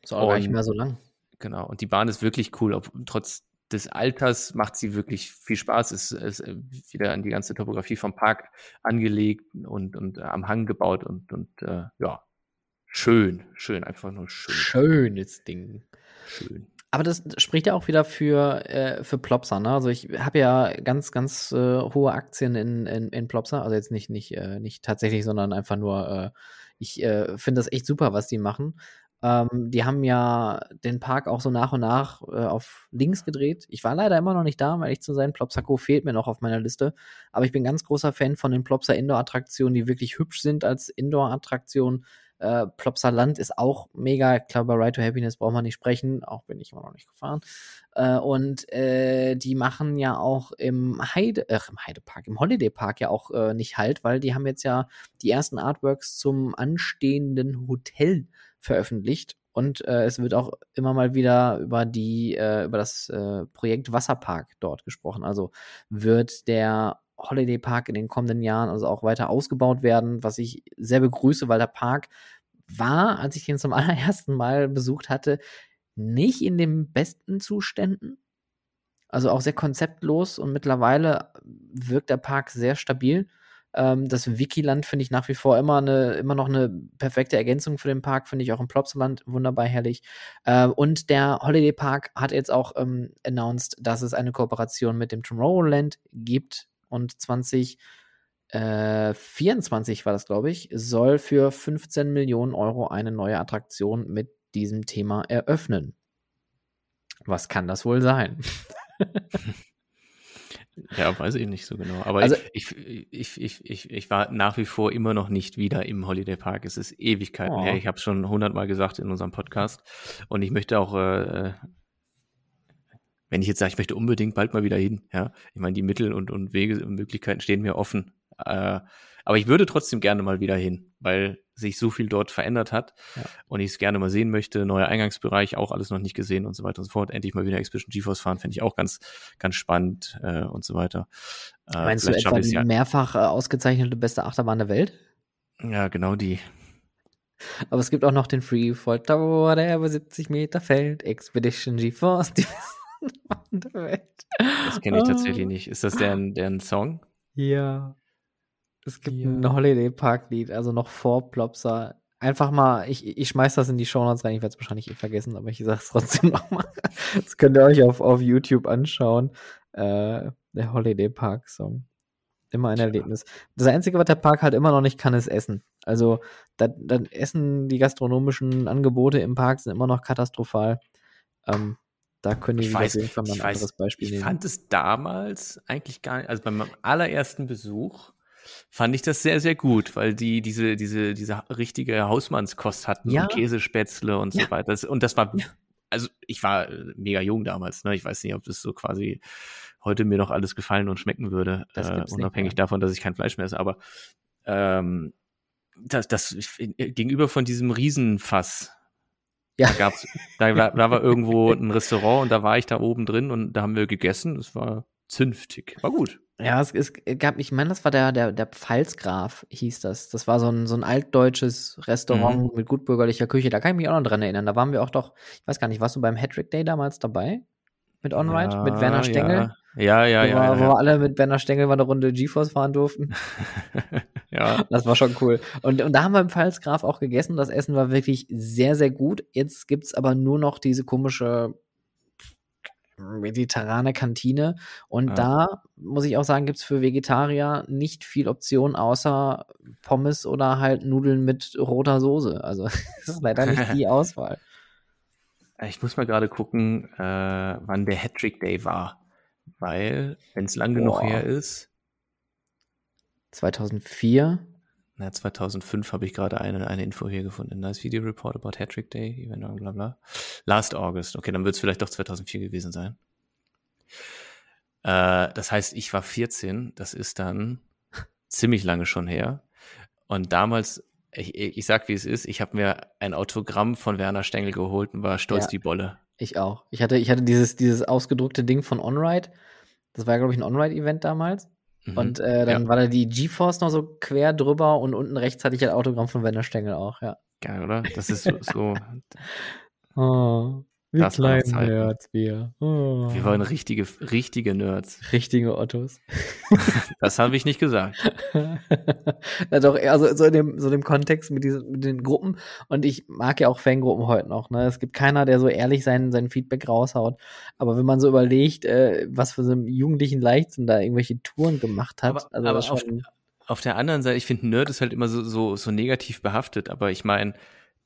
Soll gar nicht mehr so lang. Genau, und die Bahn ist wirklich cool, ob, trotz des Alters macht sie wirklich viel Spaß. Es ist äh, wieder an die ganze Topografie vom Park angelegt und, und äh, am Hang gebaut und, und äh, ja, schön, schön, einfach nur schön. Schönes Ding. Schön. Aber das spricht ja auch wieder für, äh, für Plopsa, ne? Also ich habe ja ganz, ganz äh, hohe Aktien in, in, in Plopsa. Also jetzt nicht, nicht, äh, nicht tatsächlich, sondern einfach nur, äh, ich finde das echt super, was die machen. Ähm, die haben ja den Park auch so nach und nach äh, auf links gedreht. Ich war leider immer noch nicht da, weil ich zu sein. Plopsaco fehlt mir noch auf meiner Liste. Aber ich bin ganz großer Fan von den Plopsa Indoor-Attraktionen, die wirklich hübsch sind als Indoor-Attraktion. Äh, Plopsa Land ist auch mega. Ich glaube, bei Ride to Happiness braucht man nicht sprechen. Auch bin ich immer noch nicht gefahren. Äh, und äh, die machen ja auch im Heide, äh, im Heidepark, im Holiday Park ja auch äh, nicht halt, weil die haben jetzt ja die ersten Artworks zum anstehenden Hotel veröffentlicht. Und äh, es wird auch immer mal wieder über die, äh, über das äh, Projekt Wasserpark dort gesprochen. Also wird der Holiday Park in den kommenden Jahren also auch weiter ausgebaut werden, was ich sehr begrüße, weil der Park war, als ich ihn zum <laughs> allerersten Mal besucht hatte, nicht in den besten Zuständen. Also auch sehr konzeptlos und mittlerweile wirkt der Park sehr stabil. Ähm, das Wikiland finde ich nach wie vor immer, eine, immer noch eine perfekte Ergänzung für den Park, finde ich auch im Plopsaland wunderbar herrlich. Äh, und der Holiday Park hat jetzt auch ähm, announced, dass es eine Kooperation mit dem Tomorrowland gibt und 20 äh, 24 war das, glaube ich, soll für 15 Millionen Euro eine neue Attraktion mit diesem Thema eröffnen. Was kann das wohl sein? <laughs> <laughs> Ja, weiß ich nicht so genau. Aber also, ich, ich, ich, ich, ich war nach wie vor immer noch nicht wieder im Holiday Park. Es ist Ewigkeiten oh. her. Ich habe es schon hundertmal gesagt in unserem Podcast. Und ich möchte auch, äh, wenn ich jetzt sage, ich möchte unbedingt bald mal wieder hin, ja, ich meine, die Mittel und, und Wege und Möglichkeiten stehen mir offen. Äh, aber ich würde trotzdem gerne mal wieder hin, weil sich so viel dort verändert hat ja. und ich es gerne mal sehen möchte. Neuer Eingangsbereich, auch alles noch nicht gesehen und so weiter und so fort. Endlich mal wieder Expedition GeForce fahren, fände ich auch ganz, ganz spannend äh, und so weiter. Äh, Meinst du etwa die ja mehrfach äh, ausgezeichnete beste Achterbahn der Welt? Ja, genau die. Aber es gibt auch noch den Freefall Tower, der über 70 Meter fällt. Expedition GeForce, die <laughs> beste Bahn der Welt. Das kenne ich tatsächlich nicht. Ist das deren, deren Song? Ja. Es gibt ja. ein Holiday Park Lied, also noch vor Plopsa. Einfach mal, ich, ich schmeiß das in die Show Notes rein, ich werde es wahrscheinlich eh vergessen, aber ich sag's <laughs> trotzdem nochmal. Das könnt ihr euch auf, auf YouTube anschauen. Äh, der Holiday Park Song. Immer ein Erlebnis. Das Einzige, was der Park halt immer noch nicht kann, ist Essen. Also, das, das Essen, die gastronomischen Angebote im Park sind immer noch katastrophal. Ähm, da können wir auf jeden Fall mal ein anderes Beispiel ich nehmen. Ich fand es damals eigentlich gar nicht, also beim allerersten Besuch fand ich das sehr, sehr gut, weil die diese, diese, diese richtige Hausmannskost hatten ja. und Käsespätzle und ja. so weiter. Und das war, also ich war äh, mega jung damals, ne? Ich weiß nicht, ob das so quasi heute mir noch alles gefallen und schmecken würde, äh, unabhängig nicht, davon, dass ich kein Fleisch mehr esse. Aber ähm, das, das gegenüber von diesem Riesenfass, ja. Da, gab's, da, da war irgendwo <laughs> ein Restaurant und da war ich da oben drin und da haben wir gegessen. Das war zünftig. War gut. Ja, es, es gab, ich meine, das war der, der, der Pfalzgraf, hieß das. Das war so ein, so ein altdeutsches Restaurant mhm. mit gutbürgerlicher Küche. Da kann ich mich auch noch dran erinnern. Da waren wir auch doch, ich weiß gar nicht, warst du beim Hattrick Day damals dabei? Mit OnRide? Ja, mit Werner Stengel? Ja, ja, ja. Wo, ja, ja, wo wir alle mit Werner Stengel mal eine Runde GeForce fahren durften. <laughs> <laughs> ja. Das war schon cool. Und, und da haben wir im Pfalzgraf auch gegessen. Das Essen war wirklich sehr, sehr gut. Jetzt gibt's aber nur noch diese komische mediterrane Kantine. Und ja. da muss ich auch sagen, gibt es für Vegetarier nicht viel Option außer Pommes oder halt Nudeln mit roter Soße. Also das <laughs> ist leider nicht die <laughs> Auswahl. Ich muss mal gerade gucken, äh, wann der Hattrick Day war. Weil, wenn es lang genug her ist. 2004. Na, 2005 habe ich gerade eine, eine Info hier gefunden. Nice Video Report about Hattrick Day, Event, bla bla. Last August. Okay, dann wird es vielleicht doch 2004 gewesen sein. Äh, das heißt, ich war 14. Das ist dann ziemlich lange schon her. Und damals, ich, ich sag wie es ist, ich habe mir ein Autogramm von Werner Stengel geholt und war stolz ja, die Bolle. Ich auch. Ich hatte, ich hatte dieses, dieses ausgedruckte Ding von OnRide. Das war, glaube ich, ein OnRide-Event damals. Mhm. Und äh, dann ja. war da die GeForce noch so quer drüber und unten rechts hatte ich ein Autogramm von Werner Stengel auch, ja. Geil, oder? Das ist so. so <laughs> oh. Wie das kleine Nerds wir. Oh. Wir waren richtige, richtige Nerds. Richtige Ottos. <laughs> das habe ich nicht gesagt. <laughs> Na doch, also so in dem, so in dem Kontext mit, diesen, mit den Gruppen. Und ich mag ja auch Fangruppen heute noch. Ne? Es gibt keiner, der so ehrlich sein, sein Feedback raushaut. Aber wenn man so überlegt, äh, was für so einen jugendlichen Leichtsinn da irgendwelche Touren gemacht hat. Aber, also aber auf, auf, der anderen Seite, ich finde, Nerd ist halt immer so, so, so negativ behaftet. Aber ich meine,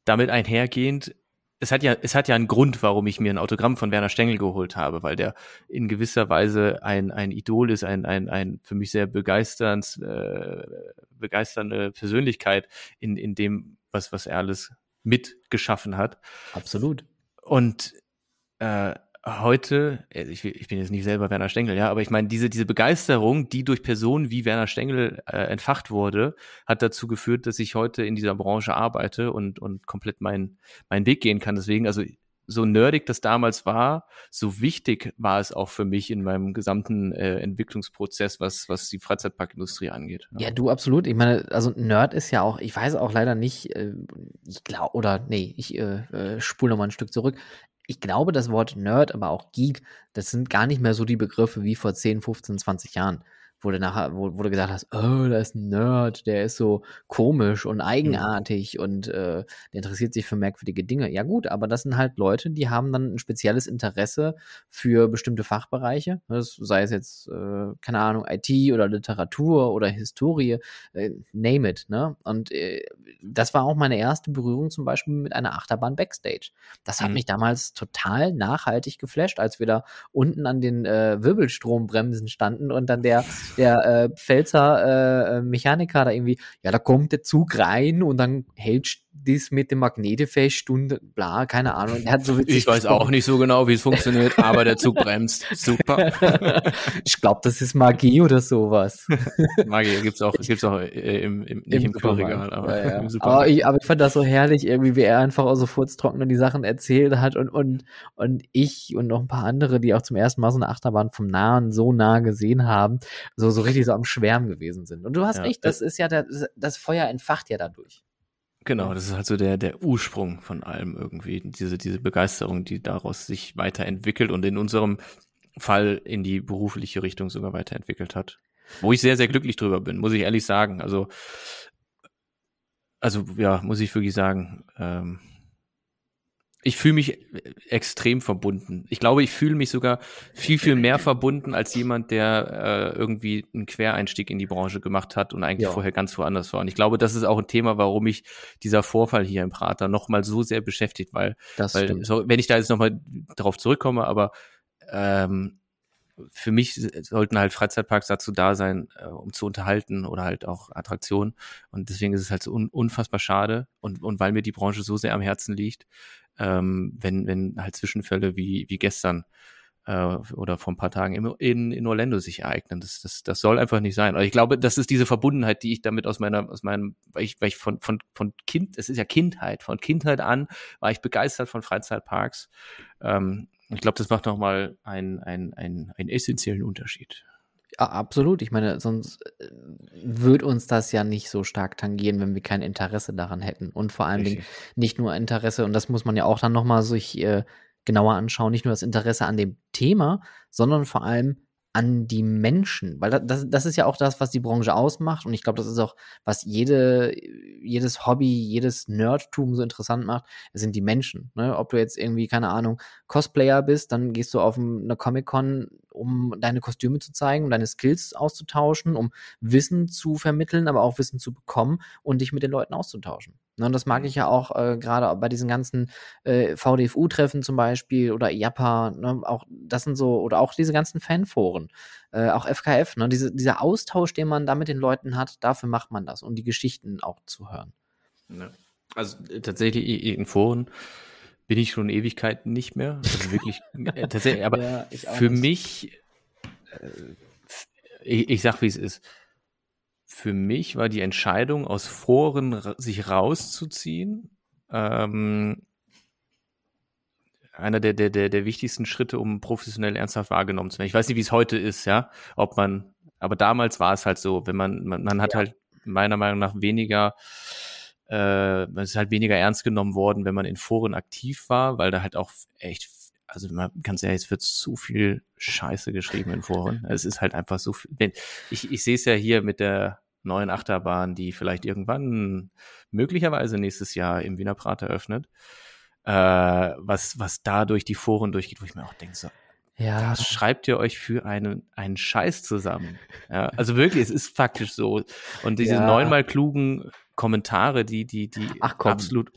damit einhergehend es hat ja, es hat ja einen Grund, warum ich mir ein Autogramm von Werner Stengel geholt habe, weil der in gewisser Weise ein, ein Idol ist, ein, ein, ein für mich sehr begeisternd, äh, begeisternde Persönlichkeit in, in dem, was, was er alles mitgeschaffen hat. Absolut. Und äh, heute, äh, ich, ich bin jetzt nicht selber Werner Stengel, ja, aber ich meine, diese, diese Begeisterung, die durch Personen wie Werner Stengel äh, entfacht wurde, hat dazu geführt, dass ich heute in dieser Branche arbeite und, und komplett meinen meinen Weg gehen kann. Deswegen, also so nerdig das damals war, so wichtig war es auch für mich in meinem gesamten äh, Entwicklungsprozess, was, was die Freizeitparkindustrie angeht. Ja. ja. du absolut. Ich meine, also Nerd ist ja auch, ich weiß auch leider nicht, äh, ich glaube, oder nee, ich äh, äh, spule nochmal ein Stück zurück ich glaube, das Wort Nerd, aber auch Geek, das sind gar nicht mehr so die Begriffe wie vor 10, 15, 20 Jahren. Wo du nachher, wo, wo du gesagt hast, oh, da ist ein Nerd, der ist so komisch und eigenartig mhm. und äh, der interessiert sich für merkwürdige Dinge. Ja gut, aber das sind halt Leute, die haben dann ein spezielles Interesse für bestimmte Fachbereiche. Das sei es jetzt, äh, keine Ahnung, IT oder Literatur oder Historie, äh, name it. Ne? Und äh, das war auch meine erste Berührung zum Beispiel mit einer Achterbahn Backstage. Das hat mhm. mich damals total nachhaltig geflasht, als wir da unten an den äh, Wirbelstrombremsen standen und dann der <laughs> der äh, Pfälzer äh, Mechaniker da irgendwie, ja, da kommt der Zug rein und dann hält das mit dem Magnete fest und bla, keine Ahnung. So ich weiß gesprochen. auch nicht so genau, wie es funktioniert, aber der Zug bremst. Super. <laughs> ich glaube, das ist Magie oder sowas. <laughs> Magie gibt's auch, gibt's auch äh, im, im, nicht im, im Kühlregal, aber, ja, ja. <laughs> im aber, ich, aber ich fand das so herrlich, irgendwie, wie er einfach auch so furztrocken die Sachen erzählt hat und, und, und ich und noch ein paar andere, die auch zum ersten Mal so eine Achterbahn vom Nahen so nah gesehen haben, so, so richtig so am Schwärmen gewesen sind. Und du hast ja, recht, das ist ja, der, das Feuer entfacht ja dadurch. Genau, das ist halt so der, der Ursprung von allem irgendwie, diese, diese Begeisterung, die daraus sich weiterentwickelt und in unserem Fall in die berufliche Richtung sogar weiterentwickelt hat. Wo ich sehr, sehr glücklich drüber bin, muss ich ehrlich sagen. Also, also ja, muss ich wirklich sagen. Ähm, ich fühle mich extrem verbunden. Ich glaube, ich fühle mich sogar viel, viel mehr verbunden als jemand, der äh, irgendwie einen Quereinstieg in die Branche gemacht hat und eigentlich ja. vorher ganz woanders war. Und ich glaube, das ist auch ein Thema, warum mich dieser Vorfall hier im Prater nochmal so sehr beschäftigt, weil, weil so, wenn ich da jetzt nochmal darauf zurückkomme, aber ähm, für mich sollten halt Freizeitparks dazu da sein, äh, um zu unterhalten oder halt auch Attraktionen. Und deswegen ist es halt so un unfassbar schade. Und, und weil mir die Branche so sehr am Herzen liegt, ähm, wenn, wenn halt Zwischenfälle wie, wie gestern äh, oder vor ein paar Tagen in, in, in Orlando sich ereignen. Das, das, das soll einfach nicht sein. Aber ich glaube, das ist diese Verbundenheit, die ich damit aus meiner, aus meinem, weil ich, weil ich von, von, von Kind, es ist ja Kindheit, von Kindheit an war ich begeistert von Freizeitparks. Ähm, ich glaube, das macht nochmal einen, einen, einen, einen essentiellen Unterschied. Ja, absolut. Ich meine, sonst äh, würde uns das ja nicht so stark tangieren, wenn wir kein Interesse daran hätten. Und vor allen Dingen nicht nur Interesse, und das muss man ja auch dann nochmal sich äh, genauer anschauen, nicht nur das Interesse an dem Thema, sondern vor allem an die Menschen, weil das, das ist ja auch das, was die Branche ausmacht und ich glaube, das ist auch, was jede, jedes Hobby, jedes Nerdtum so interessant macht, sind die Menschen. Ne? Ob du jetzt irgendwie, keine Ahnung, Cosplayer bist, dann gehst du auf eine Comic-Con, um deine Kostüme zu zeigen, um deine Skills auszutauschen, um Wissen zu vermitteln, aber auch Wissen zu bekommen und dich mit den Leuten auszutauschen. Ne, und das mag ich ja auch äh, gerade bei diesen ganzen äh, VDFU-Treffen zum Beispiel oder IAPA, ne, auch das sind so, oder auch diese ganzen Fanforen, äh, auch FKF, ne, diese, dieser Austausch, den man da mit den Leuten hat, dafür macht man das, um die Geschichten auch zu hören. Also äh, tatsächlich in Foren bin ich schon Ewigkeiten nicht mehr. Also wirklich, äh, <laughs> tatsächlich, aber ja, für nicht. mich, äh, ich, ich sag, wie es ist für mich war die Entscheidung, aus Foren sich rauszuziehen, ähm, einer der, der, der, der wichtigsten Schritte, um professionell ernsthaft wahrgenommen zu werden. Ich weiß nicht, wie es heute ist, ja, ob man, aber damals war es halt so, wenn man, man, man hat ja. halt meiner Meinung nach weniger, äh, man ist halt weniger ernst genommen worden, wenn man in Foren aktiv war, weil da halt auch echt also man kann sagen, es wird zu viel Scheiße geschrieben in Foren. Es ist halt einfach so viel. Ich, ich sehe es ja hier mit der neuen Achterbahn, die vielleicht irgendwann möglicherweise nächstes Jahr im Wiener Prater eröffnet, äh, was, was da durch die Foren durchgeht, wo ich mir auch denke, so, ja. Was schreibt ihr euch für einen, einen Scheiß zusammen? Ja, also wirklich, es ist faktisch so. Und diese ja. neunmal klugen Kommentare, die, die, die Ach, komm. absolut,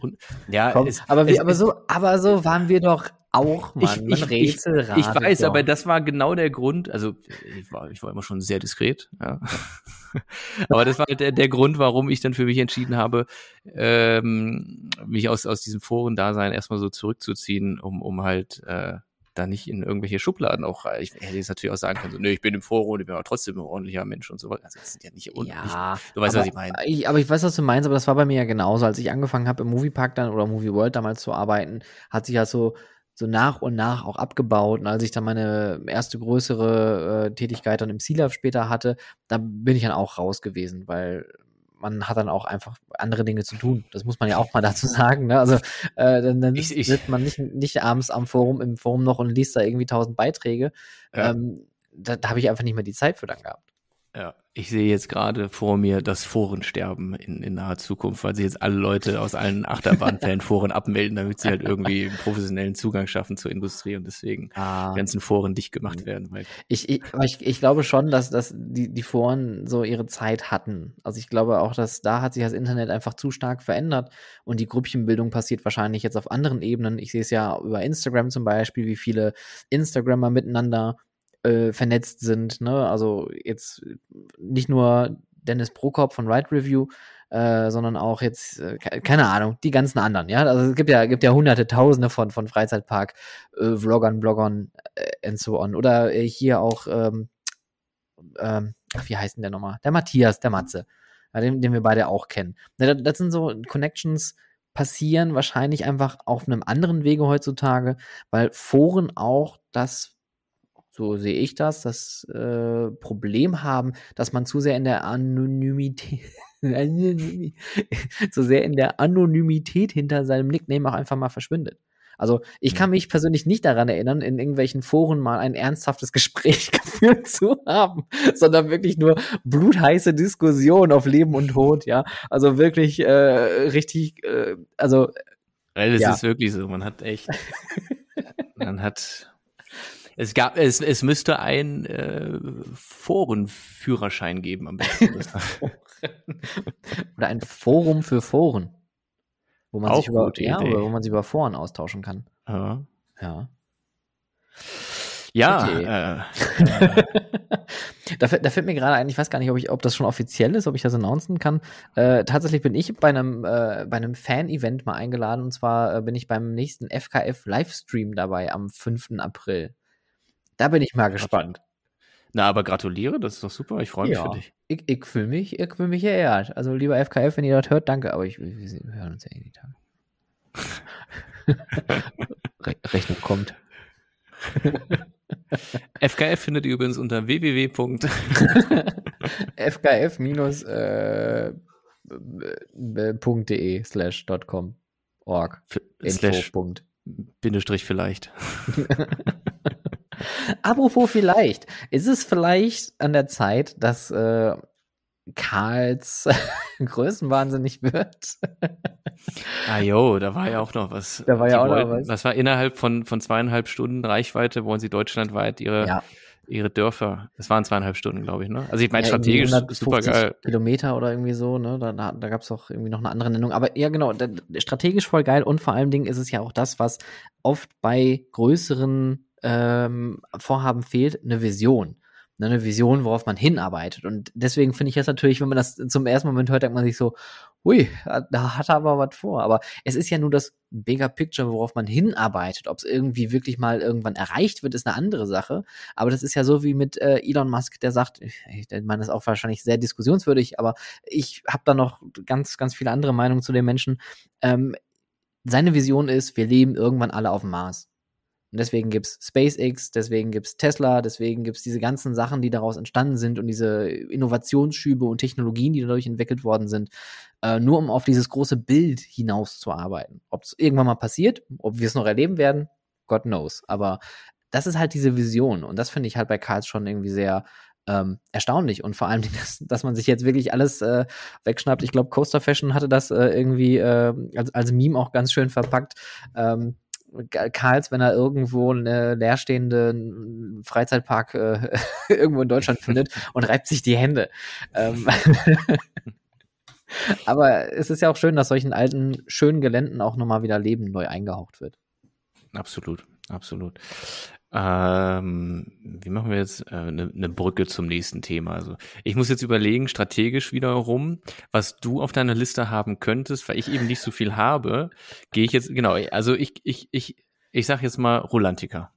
ja. Es, aber, wie, es, aber so, aber so waren wir doch auch, Mann. Ich, ich, ich, ich weiß, ja. aber das war genau der Grund. Also ich war, ich war immer schon sehr diskret. Ja. <laughs> aber das war der, der Grund, warum ich dann für mich entschieden habe, ähm, mich aus, aus diesem Forendasein erstmal so zurückzuziehen, um, um halt äh, da nicht in irgendwelche Schubladen auch rein. Ich hätte jetzt natürlich auch sagen können, so, nö, ich bin im Forum ich bin aber trotzdem ein ordentlicher Mensch und so weiter. Also das sind ja nicht ordentlich. Ja, du weißt, aber, was ich meine. Ich, aber ich weiß, was du meinst, aber das war bei mir ja genauso. Als ich angefangen habe, im Moviepark dann oder Movie World damals zu arbeiten, hat sich ja so so nach und nach auch abgebaut. Und als ich dann meine erste größere äh, Tätigkeit dann im Sea später hatte, da bin ich dann auch raus gewesen, weil man hat dann auch einfach andere Dinge zu tun. Das muss man ja auch mal <laughs> dazu sagen. Ne? Also äh, dann, dann ich, ich, sitzt man nicht, nicht abends am Forum, im Forum noch und liest da irgendwie tausend Beiträge. Ja. Ähm, da, da habe ich einfach nicht mehr die Zeit für dann gehabt. Ja, ich sehe jetzt gerade vor mir das Forensterben in, in naher Zukunft, weil sie jetzt alle Leute aus allen Achterbahn-Fan-Foren <laughs> abmelden, damit sie halt irgendwie einen professionellen Zugang schaffen zur Industrie und deswegen ah. ganzen Foren dicht gemacht werden. Ich, ich, ich, ich glaube schon, dass, dass die, die Foren so ihre Zeit hatten. Also ich glaube auch, dass da hat sich das Internet einfach zu stark verändert und die Grüppchenbildung passiert wahrscheinlich jetzt auf anderen Ebenen. Ich sehe es ja über Instagram zum Beispiel, wie viele Instagrammer miteinander äh, vernetzt sind. Ne? Also jetzt nicht nur Dennis Prokop von Ride Review, äh, sondern auch jetzt, äh, keine Ahnung, die ganzen anderen, ja. Also es gibt ja, gibt ja hunderte, tausende von, von Freizeitpark, äh, Bloggern äh, and so on. Oder äh, hier auch, ähm, ähm, wie heißt denn der nochmal? Der Matthias, der Matze, ja, den, den wir beide auch kennen. Das, das sind so Connections, passieren wahrscheinlich einfach auf einem anderen Wege heutzutage, weil Foren auch das so sehe ich das, das äh, Problem haben, dass man zu sehr in der Anonymität, <laughs> <laughs> zu sehr in der Anonymität hinter seinem Nickname auch einfach mal verschwindet. Also ich kann mich persönlich nicht daran erinnern, in irgendwelchen Foren mal ein ernsthaftes <laughs> Gespräch geführt zu haben, sondern wirklich nur blutheiße Diskussion auf Leben und Tod, ja. Also wirklich äh, richtig, äh, also. Weil das ja. ist wirklich so, man hat echt, man hat es gab, es, es müsste ein äh, Forenführerschein geben am besten. <laughs> <laughs> Oder ein Forum für Foren. Wo man, sich über, ja, wo man sich über Foren austauschen kann. Ja. Ja. Ja. Äh, <laughs> da, da fällt mir gerade ein, ich weiß gar nicht, ob, ich, ob das schon offiziell ist, ob ich das announcen kann. Äh, tatsächlich bin ich bei einem, äh, bei einem Fan-Event mal eingeladen und zwar äh, bin ich beim nächsten FKF Livestream dabei am 5. April. Da bin ich mal gespannt. Na, aber gratuliere, das ist doch super. Ich freue mich ja, für dich. Ich, ich fühle mich, ich fühl mich geehrt. Also, lieber FKF, wenn ihr das hört, danke, aber ich, wir, wir hören uns ja eh die Tage. <laughs> Re Rechnung kommt. <laughs> FKF findet ihr übrigens unter www. <laughs> fkf-de slash .com org. Slash Bindestrich vielleicht. Apropos vielleicht, ist es vielleicht an der Zeit, dass äh, Karls <laughs> größenwahnsinnig wird? <laughs> ah jo, da war ja auch noch was. Da war ja auch wollten, noch was. Das war innerhalb von, von zweieinhalb Stunden Reichweite, wollen sie deutschlandweit ihre, ja. ihre Dörfer, das waren zweieinhalb Stunden, glaube ich, ne? Also ich meine, ja, strategisch super geil. Kilometer oder irgendwie so, ne? Da, da, da gab es auch irgendwie noch eine andere Nennung. Aber ja, genau, da, strategisch voll geil und vor allen Dingen ist es ja auch das, was oft bei größeren ähm, Vorhaben fehlt, eine Vision. Ne, eine Vision, worauf man hinarbeitet. Und deswegen finde ich jetzt natürlich, wenn man das zum ersten Moment hört, denkt man sich so, ui, da hat er aber was vor. Aber es ist ja nur das Bigger Picture, worauf man hinarbeitet. Ob es irgendwie wirklich mal irgendwann erreicht wird, ist eine andere Sache. Aber das ist ja so wie mit äh, Elon Musk, der sagt, ich, ich meine, das ist auch wahrscheinlich sehr diskussionswürdig, aber ich habe da noch ganz, ganz viele andere Meinungen zu den Menschen. Ähm, seine Vision ist, wir leben irgendwann alle auf dem Mars. Und deswegen gibt es SpaceX, deswegen gibt es Tesla, deswegen gibt es diese ganzen Sachen, die daraus entstanden sind und diese Innovationsschübe und Technologien, die dadurch entwickelt worden sind, äh, nur um auf dieses große Bild hinauszuarbeiten. Ob es irgendwann mal passiert, ob wir es noch erleben werden, God knows. Aber das ist halt diese Vision und das finde ich halt bei Karls schon irgendwie sehr ähm, erstaunlich und vor allem, <laughs> dass, dass man sich jetzt wirklich alles äh, wegschnappt. Ich glaube, Coaster Fashion hatte das äh, irgendwie äh, als, als Meme auch ganz schön verpackt. Ähm, Karls, wenn er irgendwo einen leerstehenden Freizeitpark äh, <laughs> irgendwo in Deutschland findet <laughs> und reibt sich die Hände. Ähm <laughs> Aber es ist ja auch schön, dass solchen alten, schönen Geländen auch nochmal wieder Leben neu eingehaucht wird. Absolut, absolut. Ähm, wie machen wir jetzt eine äh, ne Brücke zum nächsten Thema? Also ich muss jetzt überlegen, strategisch wiederum, was du auf deiner Liste haben könntest, weil ich eben nicht so viel habe, gehe ich jetzt, genau, also ich, ich, ich, ich sag jetzt mal Rolantica.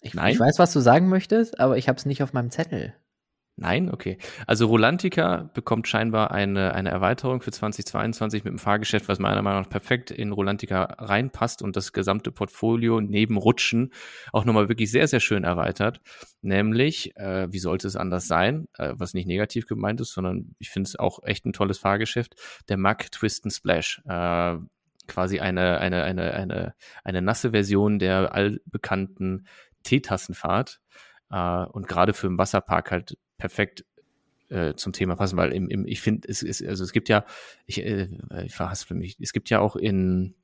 Ich, Nein? ich weiß, was du sagen möchtest, aber ich habe es nicht auf meinem Zettel. Nein, okay. Also Rolantica bekommt scheinbar eine, eine Erweiterung für 2022 mit dem Fahrgeschäft, was meiner Meinung nach perfekt in Rolantica reinpasst und das gesamte Portfolio neben Rutschen auch nochmal wirklich sehr, sehr schön erweitert. Nämlich, äh, wie sollte es anders sein, äh, was nicht negativ gemeint ist, sondern ich finde es auch echt ein tolles Fahrgeschäft, der Mack Twist and Splash. Äh, quasi eine, eine, eine, eine, eine nasse Version der allbekannten Teetassenfahrt Äh, und gerade für einen Wasserpark halt perfekt äh, zum Thema passen, weil im, im, ich finde, es ist, also es gibt ja, ich, äh, ich verhaspel mich, es gibt ja auch in,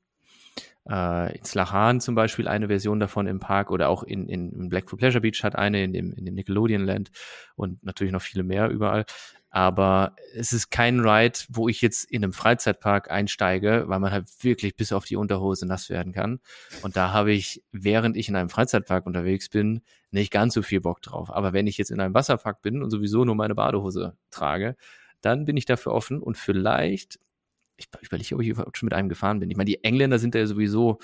äh, in Slahan zum Beispiel eine Version davon im Park oder auch in, in for Pleasure Beach hat eine in dem, in dem Nickelodeon Land und natürlich noch viele mehr überall. Aber es ist kein Ride, wo ich jetzt in einem Freizeitpark einsteige, weil man halt wirklich bis auf die Unterhose nass werden kann. Und da habe ich, während ich in einem Freizeitpark unterwegs bin, nicht ganz so viel Bock drauf. Aber wenn ich jetzt in einem Wasserpark bin und sowieso nur meine Badehose trage, dann bin ich dafür offen und vielleicht, ich, überlege, ob ich überhaupt schon mit einem gefahren bin. Ich meine, die Engländer sind ja sowieso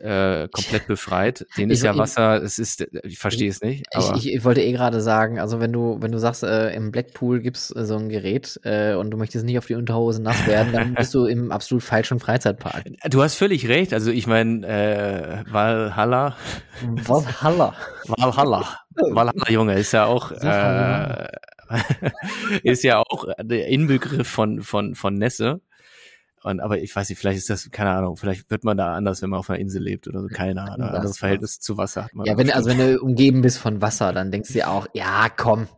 äh, komplett befreit. Den ist ja Wasser, es ist, ich verstehe es nicht. Ich, ich, wollte eh gerade sagen, also wenn du, wenn du sagst, äh, im Blackpool gibt's äh, so ein Gerät äh, und du möchtest nicht auf die Unterhose nass werden, dann bist du im absolut falschen Freizeitpark. <laughs> Du hast völlig recht. Also ich meine, äh, Valhalla. Valhalla. Valhalla. Valhalla, Junge, ist ja auch äh, <laughs> ist ja auch der Inbegriff von, von, von Nässe. Und, aber ich weiß nicht, vielleicht ist das, keine Ahnung, vielleicht wird man da anders, wenn man auf einer Insel lebt oder so, keine Ahnung. Ein anderes Verhältnis zu Wasser hat man. Ja, wenn, also wenn du umgeben bist von Wasser, dann denkst du dir auch, ja, komm.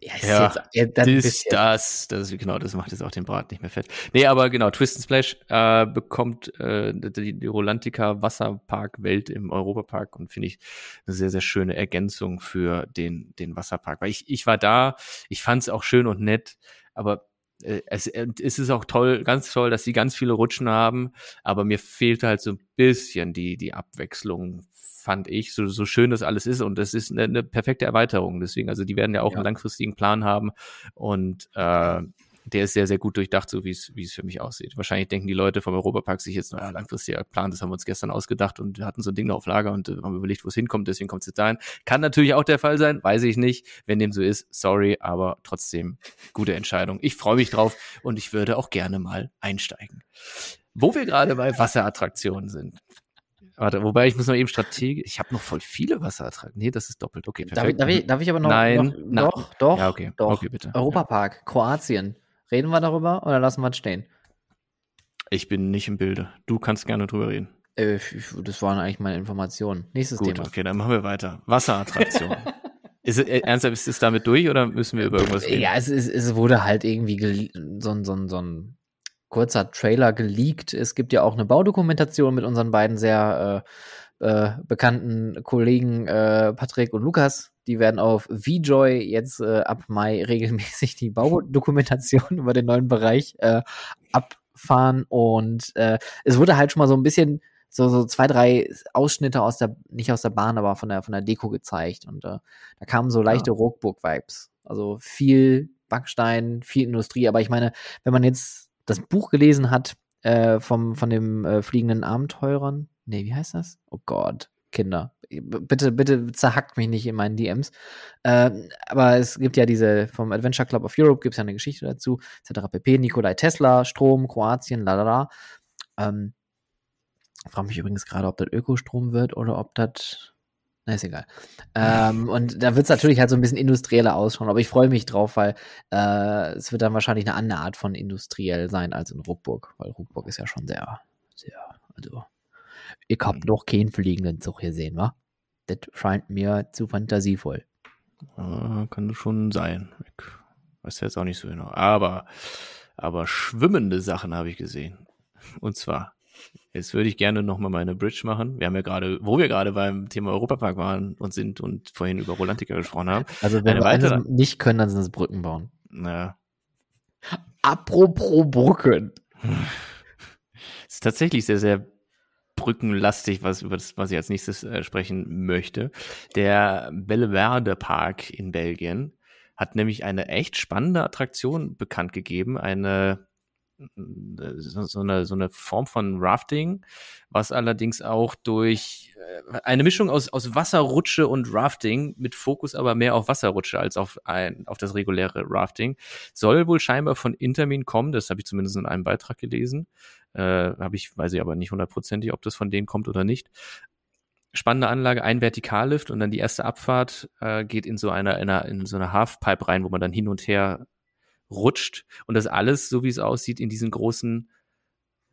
Ja, ist ja, jetzt, ja das, das, das, genau, das macht jetzt auch den Brat nicht mehr fett. Nee, aber genau, Twist and Splash äh, bekommt äh, die, die Rolantica Wasserpark Welt im Europapark und finde ich eine sehr, sehr schöne Ergänzung für den, den Wasserpark. Weil ich, ich war da, ich fand es auch schön und nett, aber es, es ist auch toll, ganz toll, dass sie ganz viele Rutschen haben, aber mir fehlt halt so ein bisschen die, die Abwechslung, fand ich, so, so schön das alles ist und das ist eine, eine perfekte Erweiterung. Deswegen, also die werden ja auch ja. einen langfristigen Plan haben und äh, der ist sehr, sehr gut durchdacht, so wie es, wie es für mich aussieht. Wahrscheinlich denken die Leute vom Europapark sich jetzt, naja, langfristiger Plan, das haben wir uns gestern ausgedacht und wir hatten so ein Ding auf Lager und äh, haben überlegt, wo es hinkommt, deswegen kommt es jetzt dahin. Kann natürlich auch der Fall sein, weiß ich nicht. Wenn dem so ist, sorry, aber trotzdem gute Entscheidung. Ich freue mich drauf und ich würde auch gerne mal einsteigen. Wo wir gerade bei Wasserattraktionen sind. Warte, wobei ich muss noch eben strategisch. Ich habe noch voll viele Wasserattraktionen. Nee, das ist doppelt. Okay, perfekt. Darf ich, darf ich, darf ich aber noch? Nein, noch, doch, doch. Ja, okay. Doch. Okay, bitte. Europapark, Kroatien. Reden wir darüber oder lassen wir es stehen? Ich bin nicht im Bilde. Du kannst gerne drüber reden. Äh, das waren eigentlich meine Informationen. Nächstes Gut, Thema. okay, dann machen wir weiter. Wasserattraktion. <laughs> ist es, äh, ernsthaft, ist es damit durch oder müssen wir über irgendwas reden? Ja, es, es, es wurde halt irgendwie so, ein, so, ein, so ein kurzer Trailer geleakt. Es gibt ja auch eine Baudokumentation mit unseren beiden sehr äh, äh, bekannten Kollegen äh, Patrick und Lukas die werden auf VJoy jetzt äh, ab Mai <laughs> regelmäßig die Baudokumentation über den neuen Bereich äh, abfahren. Und äh, es wurde halt schon mal so ein bisschen so, so zwei, drei Ausschnitte aus der, nicht aus der Bahn, aber von der, von der Deko gezeigt. Und äh, da kamen so leichte ja. Rockburg-Vibes. Also viel Backstein, viel Industrie. Aber ich meine, wenn man jetzt das Buch gelesen hat äh, vom, von dem äh, fliegenden Abenteurern, nee, wie heißt das? Oh Gott, Kinder. Bitte, bitte zerhackt mich nicht in meinen DMs. Ähm, aber es gibt ja diese, vom Adventure Club of Europe gibt es ja eine Geschichte dazu, etc. pp. Nikolai Tesla, Strom, Kroatien, lalala. Ähm, frage mich übrigens gerade, ob das Ökostrom wird oder ob das. Na, ist egal. Ähm, <laughs> und da wird es natürlich halt so ein bisschen industrieller ausschauen, aber ich freue mich drauf, weil äh, es wird dann wahrscheinlich eine andere Art von industriell sein als in Ruckburg, weil Ruckburg ist ja schon sehr, sehr, also ich habe noch keinen fliegenden Zug gesehen, wa? Das scheint mir zu fantasievoll. Ja, kann schon sein. Ich weiß jetzt auch nicht so genau. Aber, aber schwimmende Sachen habe ich gesehen. Und zwar, jetzt würde ich gerne nochmal meine Bridge machen. Wir haben ja gerade, wo wir gerade beim Thema Europapark waren und sind und vorhin über Rolantica gesprochen haben. Also wenn Eine wir weitere, nicht können, dann sind es Brücken bauen. Naja. Apropos Brücken. Es ist tatsächlich sehr, sehr brückenlastig, was über das, was ich als nächstes äh, sprechen möchte. Der Belleverde Park in Belgien hat nämlich eine echt spannende Attraktion bekannt gegeben, eine so, eine, so eine Form von Rafting, was allerdings auch durch äh, eine Mischung aus, aus Wasserrutsche und Rafting, mit Fokus aber mehr auf Wasserrutsche als auf, ein, auf das reguläre Rafting, soll wohl scheinbar von Intermin kommen, das habe ich zumindest in einem Beitrag gelesen. Äh, habe ich, weiß ich aber nicht hundertprozentig, ob das von denen kommt oder nicht. Spannende Anlage, ein Vertikallift und dann die erste Abfahrt äh, geht in so einer, in einer, in so einer Halfpipe rein, wo man dann hin und her rutscht und das alles, so wie es aussieht, in diesen großen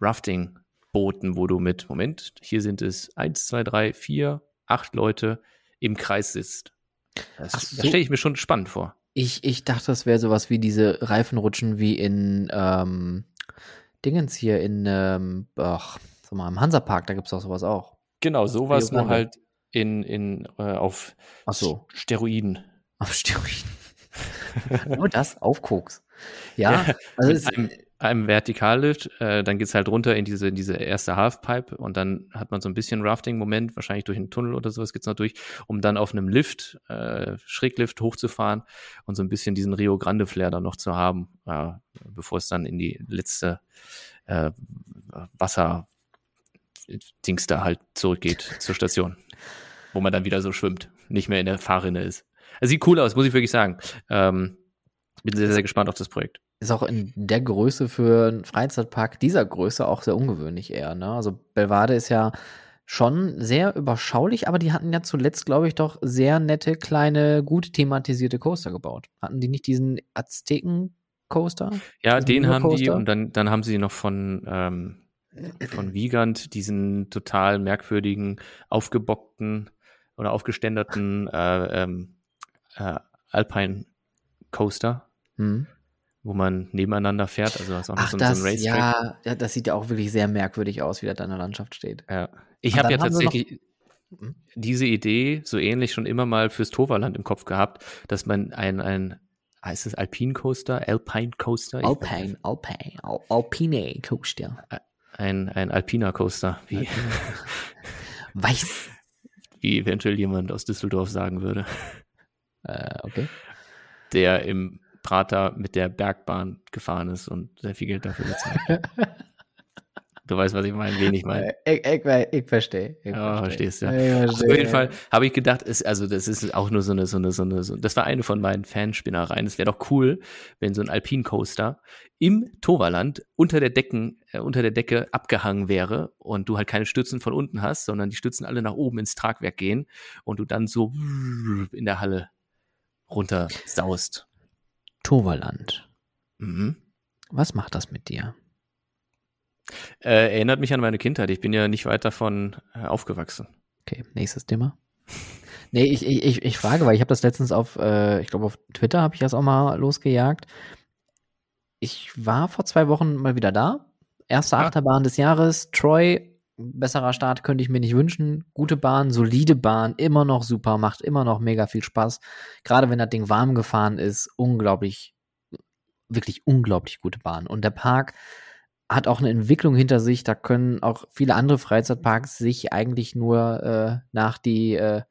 Rafting-Booten, wo du mit, Moment, hier sind es eins, zwei, drei, vier, acht Leute im Kreis sitzt. Das, das stelle ich mir schon spannend vor. Ich, ich dachte, das wäre sowas wie diese Reifenrutschen wie in ähm, Dingens hier in, ähm, ach, sag mal, im Hansapark, da gibt es auch sowas auch. Genau, sowas nur halt in, in, äh, auf Ach so. Steroiden. Auf Steroiden. <laughs> Nur das auf Koks. Ja, Ja, also es, einem, einem Vertikallift, äh, dann geht's halt runter in diese, in diese erste Halfpipe und dann hat man so ein bisschen Rafting-Moment, wahrscheinlich durch einen Tunnel oder sowas geht's noch durch, um dann auf einem Lift, äh, Schräglift hochzufahren und so ein bisschen diesen Rio Grande-Flair dann noch zu haben, äh, bevor es dann in die letzte äh, Wasser-Dings da halt zurückgeht zur Station, wo man dann wieder so schwimmt, nicht mehr in der Fahrrinne ist. Also sieht cool aus, muss ich wirklich sagen. Ähm, bin sehr, sehr gespannt auf das Projekt. ist auch in der Größe für einen Freizeitpark dieser Größe auch sehr ungewöhnlich eher. Ne? Also Belvade ist ja schon sehr überschaulich, aber die hatten ja zuletzt, glaube ich, doch sehr nette, kleine, gut thematisierte Coaster gebaut. Hatten die nicht diesen Azteken-Coaster? Ja, den haben die und dann, dann haben sie noch von, ähm, von Wiegand diesen total merkwürdigen, aufgebockten oder aufgeständerten äh, ähm, äh, Alpine Coaster, Hm. wo man nebeneinander fährt. Also das ist auch Ach, so, ein- das, so ein Racetrack. ja, ja, das sieht ja auch wirklich sehr merkwürdig aus, wie das da in der Landschaft steht. Ja. Ich habe ja noch- tatsächlich Mhm. diese Idee so ähnlich schon immer mal fürs Toverland im Kopf gehabt, dass man ein, ein heißt es Alpine Coaster, Alpine Coaster? Alpine, Alpine, Al Alpine Coaster. Ein, ein Alpina Coaster, wie, <laughs> Weiß. wie eventuell jemand aus Düsseldorf sagen würde, Äh, okay. der im Prater mit der Bergbahn gefahren ist und sehr viel Geld dafür bezahlt. <laughs> du weißt, was ich meine, wen ich meine. Äh, ich, ich, ich, verstehe. Ich Ja, verstehe. verstehst, ja. Ich auf jeden Fall habe ich gedacht, ist, also das ist auch nur so eine, so eine, so eine, so, das war eine von meinen Fanspinnereien. Es wäre doch cool, wenn so ein Alpine Coaster im Toverland unter der Decken, äh, unter der Decke abgehangen wäre und du halt keine Stützen von unten hast, sondern die Stützen alle nach oben ins Tragwerk gehen und du dann so in der Halle runter saust. Toverland. Mhm. Was macht das mit dir? Äh, erinnert mich an meine Kindheit. Ich bin ja nicht weit davon äh, aufgewachsen. Okay, nächstes Thema. <laughs> Nee, ich, ich, ich, frage, weil ich habe das letztens auf, äh, ich glaube auf Twitter habe ich das auch mal losgejagt. Ich war vor zwei Wochen mal wieder da. Erste Ah. Achterbahn des Jahres, Troy. Besserer Start könnte ich mir nicht wünschen. Gute Bahn, solide Bahn, immer noch super, macht immer noch mega viel Spaß. Gerade wenn das Ding warm gefahren ist, unglaublich, wirklich unglaublich gute Bahn. Und der Park hat auch eine Entwicklung hinter sich. Da können auch viele andere Freizeitparks sich eigentlich nur äh, nach die äh,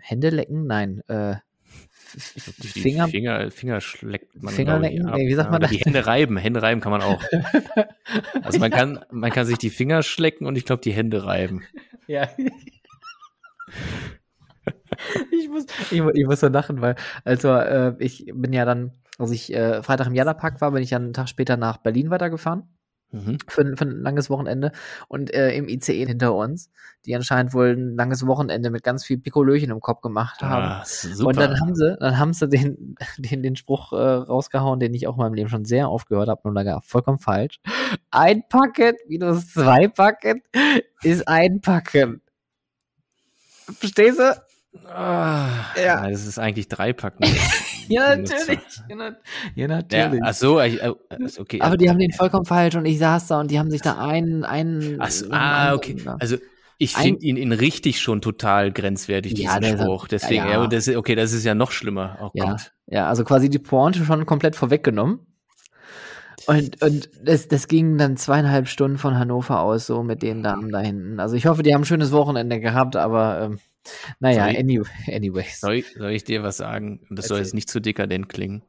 Hände lecken. Nein, äh, Finger. Finger, Finger schleckt man. Finger lecken? ab. Nee, wie sagt man Oder das? Die Hände reiben. Hände reiben kann man auch. <laughs> Also man kann, man kann sich die Finger schlecken und ich glaube die Hände reiben. Ja. ich, muss, ich, ich muss so lachen, weil, also äh, ich bin ja dann, als ich äh, Freitag im Jalapark war, bin ich dann einen Tag später nach Berlin weitergefahren. Mhm. für, ein- für ein langes Wochenende und äh, im ICE hinter uns, die anscheinend wohl ein langes Wochenende mit ganz viel Pikolöchen im Kopf gemacht haben. Ah, super. Und dann haben sie, dann haben sie den, <laughs> den, den Spruch äh, rausgehauen, den ich auch in meinem Leben schon sehr oft gehört habe, nur leider vollkommen falsch. Ein Packet minus zwei Packet ist ein Packen. Verstehst du? ah, Ja. ja. Das ist eigentlich drei Packen. <laughs> Ja, natürlich. Ja, na- ja natürlich. ach so, ich, äh, ist okay. Aber die haben den vollkommen falsch und ich saß da und die haben sich da einen, einen. Ach so, ah, okay. Also ich finde ihn in richtig schon total grenzwertig, Ja, diesen Spruch. Deswegen, ja, das, ist- okay, das ist ja noch schlimmer. Oh Ja, Gott. ja, also quasi die Pointe schon komplett vorweggenommen. Und, und das, das ging dann zweieinhalb Stunden von Hannover aus, so mit den Damen da hinten. Also ich hoffe, die haben ein schönes Wochenende gehabt, aber ähm, naja, Soll ich- any, <laughs> anyways. Soll ich, soll ich dir was sagen? Das soll Erzähl. jetzt nicht zu dekadent klingen.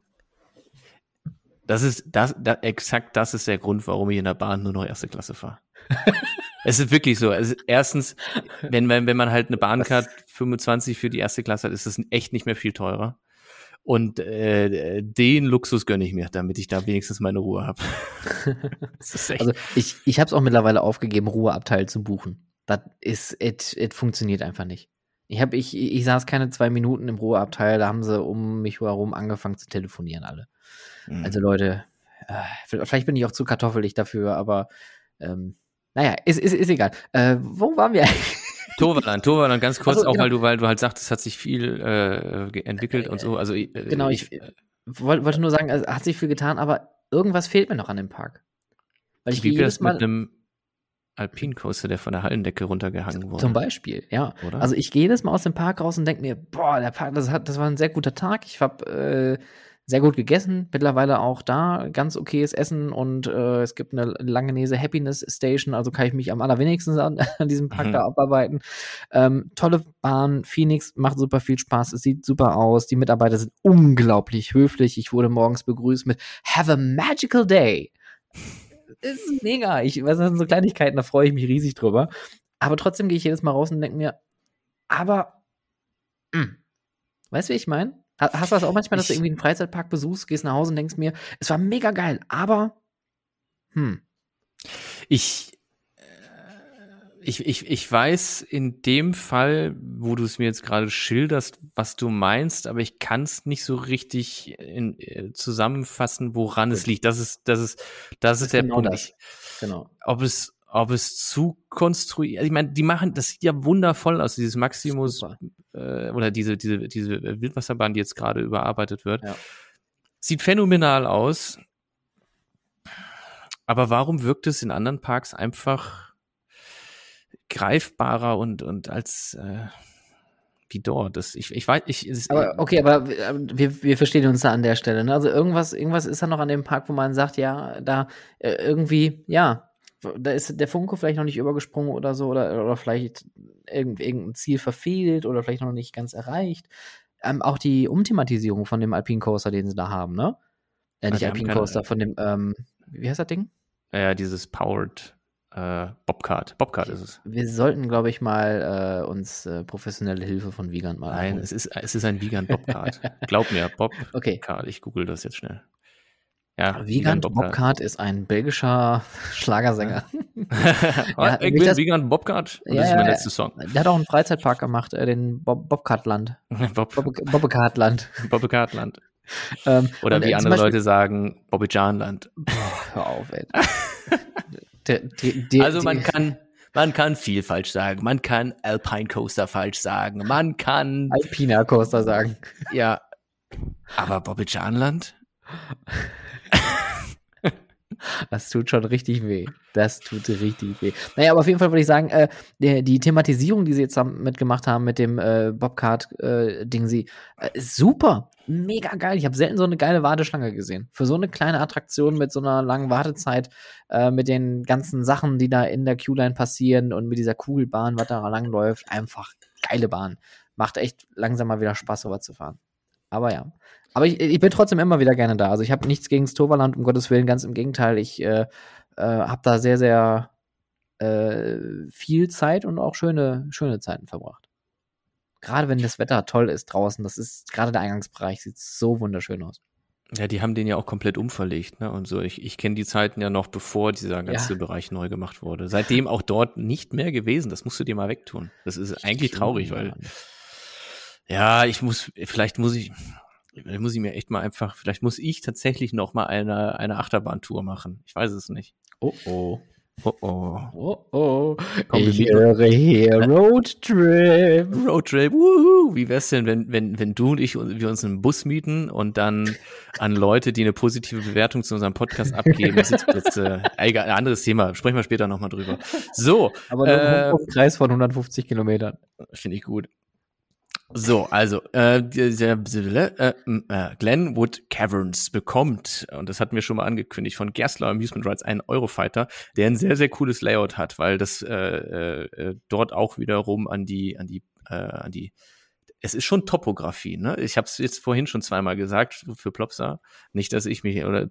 Das ist, das, da, exakt das ist der Grund, warum ich in der Bahn nur noch erste Klasse fahre. <laughs> es ist wirklich so. Also erstens, wenn man, wenn man halt eine Bahncard 25 für die erste Klasse hat, ist es echt nicht mehr viel teurer. Und äh, den Luxus gönne ich mir, damit ich da wenigstens meine Ruhe habe. <laughs> das. Also ich, ich habe es auch mittlerweile aufgegeben, Ruheabteil zu buchen. Das ist, it, it funktioniert einfach nicht. Ich, hab, ich, ich saß keine zwei Minuten im Ruheabteil, da haben sie um mich herum angefangen zu telefonieren alle. Mhm. Also Leute, äh, vielleicht bin ich auch zu kartoffelig dafür, aber ähm, naja, ist, ist, ist egal. Äh, wo waren wir? <laughs> Toverland, Toverland, ganz kurz, Also, auch genau. weil du, weil du halt sagst, es hat sich viel äh, entwickelt und so. Also äh, Genau, ich, wollte wollte nur sagen, es hat sich viel getan, aber irgendwas fehlt mir noch an dem Park. Weil ich gehe wie jedes wär's mit Mal, einem Alpine Coaster, der von der Hallendecke runtergehangen wurde? zum Beispiel, ja. Oder? Also ich gehe jedes Mal aus dem Park raus und denke mir, boah, der Park, das, hat, das war ein sehr guter Tag. Ich habe äh, sehr gut gegessen, mittlerweile auch da ganz okayes Essen und äh, es gibt eine Langenese Happiness Station, also kann ich mich am allerwenigsten an, <laughs> an diesem Park Mhm. da abarbeiten. Ähm, tolle Bahn, Phoenix macht super viel Spaß, es sieht super aus, die Mitarbeiter sind unglaublich höflich. Ich wurde morgens begrüßt mit Have a magical day. Ist mega. Ich weiß, das sind so Kleinigkeiten, da freue ich mich riesig drüber. Aber trotzdem gehe ich jedes Mal raus und denke mir, aber, mh, weißt du, wie ich meine? Hast du das auch manchmal, dass du irgendwie einen Freizeitpark besuchst, gehst nach Hause und denkst mir, es war mega geil, aber, hm, Ich, ich, ich, ich weiß in dem Fall, wo du es mir jetzt gerade schilderst, was du meinst, aber ich kann es nicht so richtig in, äh, zusammenfassen, woran es Gut. liegt. Das ist, das ist, das ist der genau Punkt. das. Genau. ob es, ob es zu konstruiert, ich meine, die machen, das sieht ja wundervoll aus, dieses Maximus äh, oder diese, diese, diese Wildwasserbahn, die jetzt gerade überarbeitet wird. Ja. Sieht phänomenal aus. Aber warum wirkt es in anderen Parks einfach greifbarer und, und als äh, wie dort? Das, ich, ich weiß, ich, es, Aber okay, aber wir, wir verstehen uns da an der Stelle. Ne? Also irgendwas, irgendwas ist da noch an dem Park, wo man sagt, ja, da äh, irgendwie, ja, da ist der Funke vielleicht noch nicht übergesprungen oder so, oder, oder vielleicht irgend, irgendein Ziel verfehlt oder vielleicht noch nicht ganz erreicht. Ähm, auch die Umthematisierung von dem Alpine Coaster, den sie da haben, ne? Äh, nicht die haben Alpine Coaster, von dem, ähm, wie heißt das Ding? ja, dieses Powered äh, Bobcard. Bobcard ist es. Wir sollten, glaube ich, mal äh, uns äh, professionelle Hilfe von Wiegand mal Nein, es ist, es ist ein Vegan Bobcard. <laughs> Glaub mir, Bobcard. Okay. Ich google das jetzt schnell. Ja, Wiegand Bobcard ist ein belgischer <laughs> Schlagersänger. <laughs> ja, Ja, ich will das- Vegan Bobcard und Ja, das ist mein letzter Song. Der hat auch einen Freizeitpark gemacht, äh, den Bob Bobcatland. Bob, Bob Bobbekartland. Bobcardland. Ähm, Oder und, wie andere Beispiel- Leute sagen, Bobbejaanland. Boah, hör auf, ey. Der- die- die- Also man kann, man kann viel falsch sagen. Man kann Alpine Coaster falsch sagen. Man kann, Alpina Coaster sagen. ja, aber Bobbejaanland? <laughs> <laughs> Das tut schon richtig weh. Das tut richtig weh. Naja, aber auf jeden Fall würde ich sagen, äh, die, die Thematisierung, die sie jetzt mitgemacht haben mit dem äh, Bobcard-Ding, sie äh, ist super. Mega geil. Ich habe selten so eine geile Warteschlange gesehen. Für so eine kleine Attraktion mit so einer langen Wartezeit, äh, mit den ganzen Sachen, die da in der Q-Line passieren und mit dieser Kugelbahn, was da lang läuft. Einfach geile Bahn. Macht echt langsam mal wieder Spaß, sowas zu fahren. Aber ja. Aber ich, ich bin trotzdem immer wieder gerne da. Also ich habe nichts gegen das Toverland, um Gottes Willen, ganz im Gegenteil. Ich äh, äh, habe da sehr, sehr äh, viel Zeit und auch schöne, schöne Zeiten verbracht. Gerade wenn das Wetter toll ist draußen, das ist gerade der Eingangsbereich, sieht so wunderschön aus. Ja, die haben den ja auch komplett umverlegt, ne? Und so. Ich, ich kenne die Zeiten ja noch, bevor dieser ganze Ja. Bereich neu gemacht wurde. Seitdem auch dort nicht mehr gewesen. Das musst du dir mal wegtun. Das ist eigentlich traurig, weil Ja, ich muss, vielleicht muss ich, vielleicht muss ich mir echt mal einfach, vielleicht muss ich tatsächlich noch mal eine, eine Achterbahntour machen. Ich weiß es nicht. Oh oh. Oh oh. Oh oh. Komm, ich höre hier Roadtrip. Roadtrip, wuhu. Wie wär's denn, wenn, wenn, wenn du und ich wir uns einen Bus mieten und dann an Leute, die eine positive Bewertung zu unserem Podcast abgeben, Sitzplätze, <laughs> egal, ein anderes Thema, sprechen wir später nochmal drüber. So, Aber nur Äh, Kreis von 150 Kilometern. Finde ich gut. So, also, äh, äh, äh, Glenwood Caverns bekommt, und das hatten wir schon mal angekündigt, von Gerstlauer Amusement Rides einen Eurofighter, der ein sehr, sehr cooles Layout hat, weil das äh, äh, dort auch wiederum an die, an die, äh, an die, es ist schon Topografie, ne? Ich habe es jetzt vorhin schon zweimal gesagt für Plopsa. Nicht, dass ich mich, oder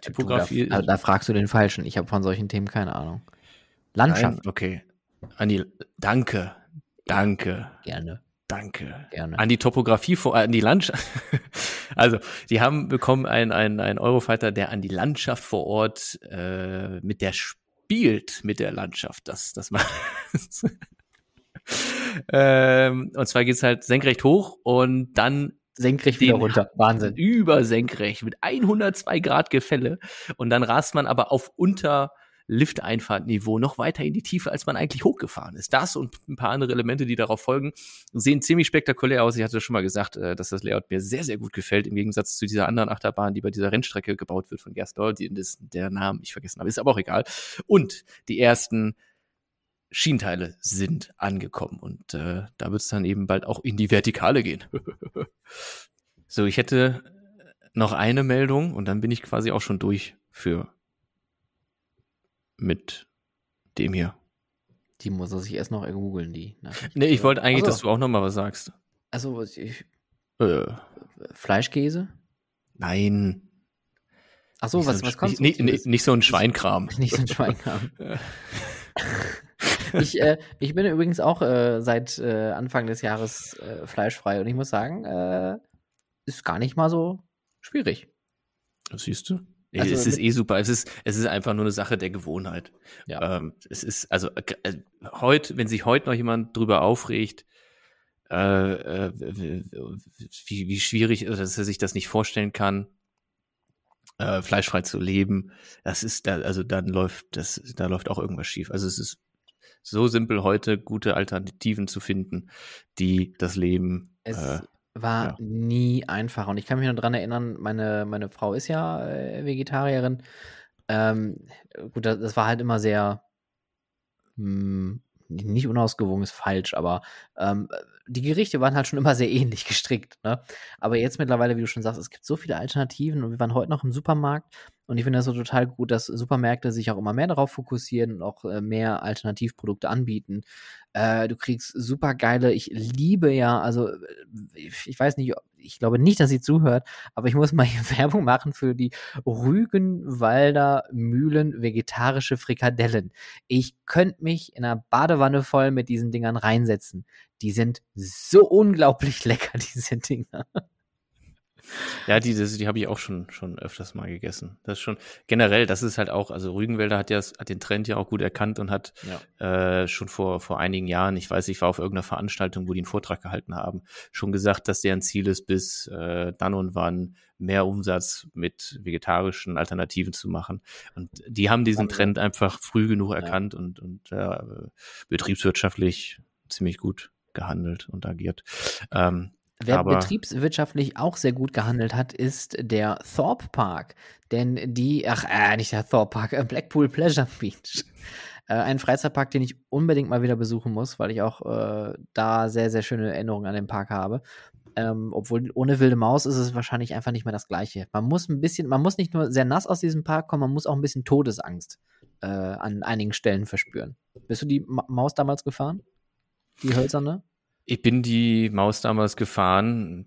Typografie. Da, da fragst du den Falschen. Ich habe von solchen Themen keine Ahnung. Landschaft. Nein? Okay. Andi, danke. Danke. Gerne, Danke. gerne. An die Topografie, vor, an die Landschaft. <laughs> Also, die haben bekommen einen, einen, einen Eurofighter, der an die Landschaft vor Ort äh, mit der spielt, mit der Landschaft. Das, das macht. <laughs> ähm, und zwar geht's halt senkrecht hoch und dann Senkrecht wieder runter. Wahnsinn. über senkrecht mit 102 Grad Gefälle und dann rast man aber auf unter Lifteinfahrtniveau noch weiter in die Tiefe, als man eigentlich hochgefahren ist. Das und ein paar andere Elemente, die darauf folgen, sehen ziemlich spektakulär aus. Ich hatte schon mal gesagt, äh, dass das Layout mir sehr, sehr gut gefällt, im Gegensatz zu dieser anderen Achterbahn, die bei dieser Rennstrecke gebaut wird von Gerstol, die das, der Namen ich vergessen habe, ist aber auch egal. Und die ersten Schienenteile sind angekommen und äh, da wird es dann eben bald auch in die Vertikale gehen. <laughs> so, ich hätte noch eine Meldung und dann bin ich quasi auch schon durch für mit dem hier. Die muss er sich erst noch googeln, die. Nachricht. Nee, ich wollte eigentlich, also, dass du auch noch mal was sagst. Also, ich, äh. Fleischkäse? Nein. Ach so, was, so was kommt? Nicht, nicht, nicht, so ein Schweinkram. <laughs> Nicht so ein Schweinkram. <laughs> ich, äh, ich bin übrigens auch äh, seit äh, Anfang des Jahres äh, fleischfrei und ich muss sagen, äh, ist gar nicht mal so schwierig. Das siehst du? Also, es ist eh super. Es ist, es ist einfach nur eine Sache der Gewohnheit. Ja. Ähm, es ist, also, äh, heute, wenn sich heute noch jemand drüber aufregt, äh, äh, wie, wie schwierig, ist, dass er sich das nicht vorstellen kann, äh, fleischfrei zu leben, das ist da, also dann läuft das, da läuft auch irgendwas schief. Also es ist so simpel heute gute Alternativen zu finden, die das Leben es, äh, war ja. nie einfach. Und ich kann mich noch daran erinnern, meine, meine Frau ist ja äh, Vegetarierin. Ähm, gut, das, das, war halt immer sehr mh, hm, nicht unausgewogen ist falsch, aber ähm, die Gerichte waren halt schon immer sehr ähnlich gestrickt. Ne? Aber jetzt mittlerweile, wie du schon sagst, es gibt so viele Alternativen und wir waren heute noch im Supermarkt und ich finde das so total gut, dass Supermärkte sich auch immer mehr darauf fokussieren und auch äh, mehr Alternativprodukte anbieten. Äh, du kriegst super geile, ich liebe ja, also äh, ich weiß nicht, ich glaube nicht, dass sie zuhört, aber ich muss mal hier <laughs> Werbung machen für die Rügenwalder Mühlen vegetarische Frikadellen. Ich könnte mich in einer Badewanne voll mit diesen Dingern reinsetzen. Die sind so unglaublich <laughs> lecker, diese Dinger. Ja, die, die, die habe ich auch schon, schon öfters mal gegessen. Das ist schon generell, das ist halt auch, also Rügenwälder hat ja hat den Trend ja auch gut erkannt und hat ja. äh, schon vor, vor einigen Jahren, ich weiß, ich war auf irgendeiner Veranstaltung, wo die einen Vortrag gehalten haben, schon gesagt, dass deren Ziel ist, bis äh, dann und wann mehr Umsatz mit vegetarischen Alternativen zu machen. Und die haben diesen Trend einfach früh genug erkannt ja. und, und äh, betriebswirtschaftlich ziemlich gut gehandelt und agiert. Ähm, Wer Aber betriebswirtschaftlich auch sehr gut gehandelt hat, ist der Thorpe Park. Denn die, ach, äh, nicht der Thorpe Park, äh, Blackpool Pleasure <laughs> Beach. Äh, ein Freizeitpark, den ich unbedingt mal wieder besuchen muss, weil ich auch äh, da sehr, sehr schöne Erinnerungen an den Park habe. Ähm, obwohl ohne wilde Maus ist es wahrscheinlich einfach nicht mehr das Gleiche. Man muss ein bisschen, man muss nicht nur sehr nass aus diesem Park kommen, man muss auch ein bisschen Todesangst äh, an einigen Stellen verspüren. Bist du die Ma Maus damals gefahren? Die hölzerne? Ich bin die Maus damals gefahren,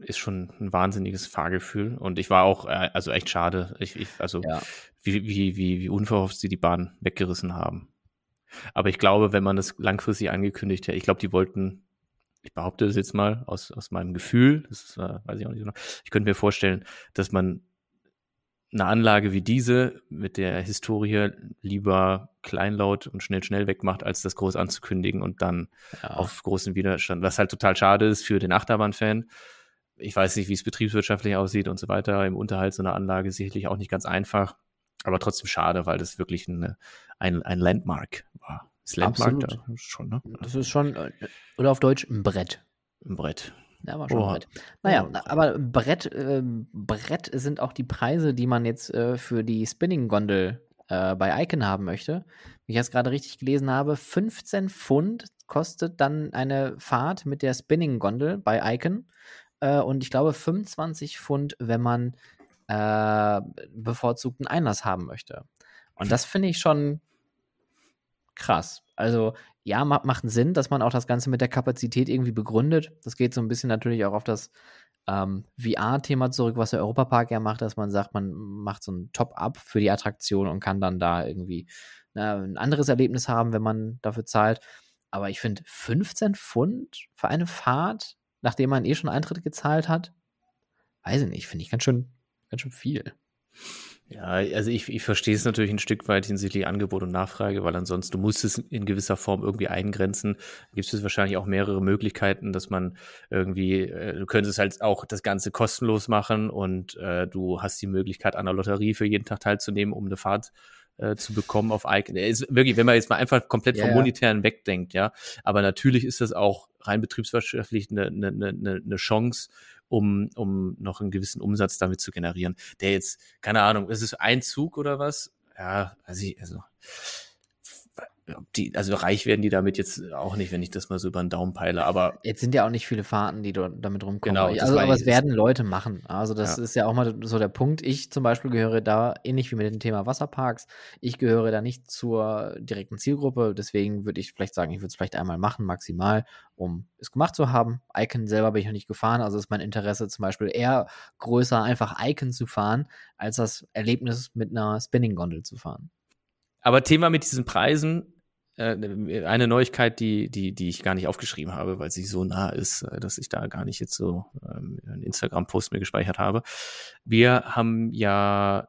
ist schon ein wahnsinniges Fahrgefühl und ich war auch, äh, also echt schade, ich, ich also ja. wie, wie, wie, wie unverhofft sie die Bahn weggerissen haben. Aber ich glaube, wenn man das langfristig angekündigt hätte, ich glaube, die wollten, ich behaupte es jetzt mal aus, aus meinem Gefühl, das ist, äh, weiß ich auch nicht genau, ich könnte mir vorstellen, dass man eine Anlage wie diese mit der Historie lieber kleinlaut und schnell schnell wegmacht, als das groß anzukündigen und dann ja. auf großen Widerstand, was halt total schade ist für den Achterbahn-Fan. Ich weiß nicht, wie es betriebswirtschaftlich aussieht und so weiter. Im Unterhalt so einer Anlage sicherlich auch nicht ganz einfach, aber trotzdem schade, weil das wirklich eine, ein, ein Landmark war. Das Landmark, Absolut. ist schon, ne? Das ist schon, äh, oder auf Deutsch ein Brett. Ein Brett. Ja, war schon oh. Brett. Naja, aber Brett, äh, Brett sind auch die Preise, die man jetzt äh, für die Spinning-Gondel äh, bei Icon haben möchte. Wie ich jetzt gerade richtig gelesen habe, 15 Pfund kostet dann eine Fahrt mit der Spinning-Gondel bei Icon. Äh, und ich glaube 25 Pfund, wenn man äh, bevorzugten Einlass haben möchte. Und das finde ich schon krass. Also ja, macht Sinn, dass man auch das Ganze mit der Kapazität irgendwie begründet. Das geht so ein bisschen natürlich auch auf das ähm, VR-Thema zurück, was der Europapark ja macht, dass man sagt, man macht so ein Top-Up für die Attraktion und kann dann da irgendwie na, ein anderes Erlebnis haben, wenn man dafür zahlt. Aber ich finde, 15 Pfund für eine Fahrt, nachdem man eh schon Eintritt gezahlt hat, weiß ich nicht, finde ich ganz schön, ganz schön viel. Ja, also ich, ich verstehe es natürlich ein Stück weit hinsichtlich Angebot und Nachfrage, weil ansonsten du musst es in gewisser Form irgendwie eingrenzen. Gibt es wahrscheinlich auch mehrere Möglichkeiten, dass man irgendwie, äh, du könntest halt auch das Ganze kostenlos machen und äh, du hast die Möglichkeit, an der Lotterie für jeden Tag teilzunehmen, um eine Fahrt äh, zu bekommen auf Icon. Ist wirklich, wenn man jetzt mal einfach komplett vom Monetären wegdenkt, ja. Aber natürlich ist das auch rein betriebswirtschaftlich eine, eine, eine, eine Chance, um, um noch einen gewissen Umsatz damit zu generieren. Der jetzt, keine Ahnung, ist es ein Zug oder was? Ja, also, ich, also die, also reich werden die damit jetzt auch nicht, wenn ich das mal so über den Daumen peile, aber. Jetzt sind ja auch nicht viele Fahrten, die dort damit rumkommen. Genau. Also, aber es werden Leute machen. Also, das ja. ist ja auch mal so der Punkt. Ich zum Beispiel gehöre da, ähnlich wie mit dem Thema Wasserparks, ich gehöre da nicht zur direkten Zielgruppe. Deswegen würde ich vielleicht sagen, ich würde es vielleicht einmal machen, maximal, um es gemacht zu haben. Icon selber bin ich noch nicht gefahren. Also ist mein Interesse zum Beispiel eher größer, einfach Icon zu fahren, als das Erlebnis mit einer Spinning-Gondel zu fahren. Aber Thema mit diesen Preisen, äh, eine Neuigkeit, die, die, die ich gar nicht aufgeschrieben habe, weil sie so nah ist, äh, dass ich da gar nicht jetzt so ähm, einen Instagram-Post mir gespeichert habe. Wir haben ja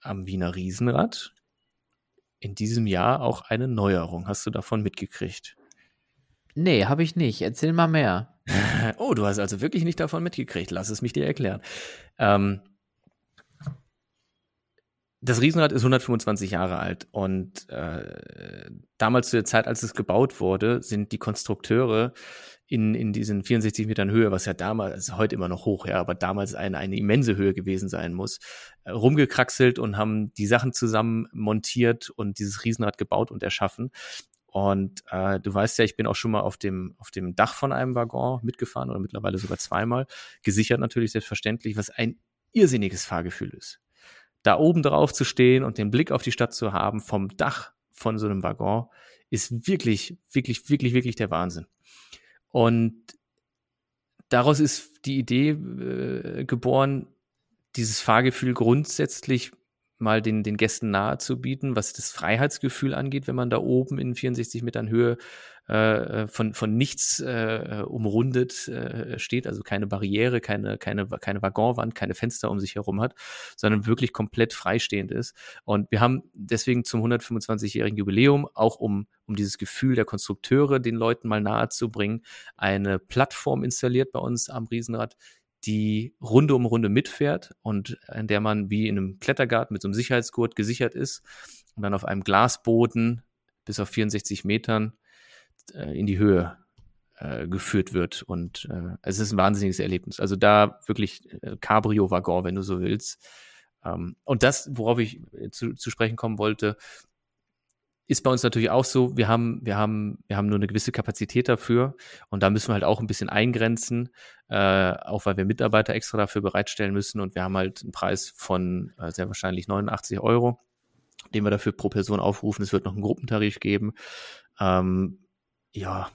am Wiener Riesenrad in diesem Jahr auch eine Neuerung. Hast du davon mitgekriegt? Nee, habe ich nicht. Erzähl mal mehr. <laughs> oh, du hast also wirklich nicht davon mitgekriegt. Lass es mich dir erklären. Ähm, das Riesenrad ist 125 Jahre alt und äh, damals zu der Zeit, als es gebaut wurde, sind die Konstrukteure in, in diesen 64 Metern Höhe, was ja damals, also heute immer noch hoch, ja, aber damals eine, eine immense Höhe gewesen sein muss, äh, rumgekraxelt und haben die Sachen zusammen montiert und dieses Riesenrad gebaut und erschaffen. Und äh, du weißt ja, ich bin auch schon mal auf dem, auf dem Dach von einem Waggon mitgefahren oder mittlerweile sogar zweimal. Gesichert natürlich selbstverständlich, was ein irrsinniges Fahrgefühl ist da oben drauf zu stehen und den Blick auf die Stadt zu haben vom Dach von so einem Waggon, ist wirklich, wirklich, wirklich, wirklich der Wahnsinn. Und daraus ist die Idee äh, geboren, dieses Fahrgefühl grundsätzlich mal den, den Gästen nahe zu bieten, was das Freiheitsgefühl angeht, wenn man da oben in 64 Metern Höhe äh, äh, von, von nichts äh, umrundet äh, steht, also keine Barriere, keine, keine, keine Waggonwand, keine Fenster um sich herum hat, sondern wirklich komplett freistehend ist. Und wir haben deswegen zum 125-jährigen Jubiläum, auch um, um dieses Gefühl der Konstrukteure den Leuten mal nahe zu bringen, eine Plattform installiert bei uns am Riesenrad, die Runde um Runde mitfährt und in der man wie in einem Klettergarten mit so einem Sicherheitsgurt gesichert ist und dann auf einem Glasboden bis auf 64 Metern äh, in die Höhe äh, geführt wird. Und äh, es ist ein wahnsinniges Erlebnis. Also da wirklich äh, Cabrio-Waggon, wenn du so willst. Ähm, und das, worauf ich äh, zu, zu sprechen kommen wollte, ist bei uns natürlich auch so, wir haben, wir haben, wir haben nur eine gewisse Kapazität dafür und da müssen wir halt auch ein bisschen eingrenzen, äh, auch weil wir Mitarbeiter extra dafür bereitstellen müssen und wir haben halt einen Preis von äh, sehr wahrscheinlich 89 Euro, den wir dafür pro Person aufrufen. Es wird noch einen Gruppentarif geben. Ähm, ja,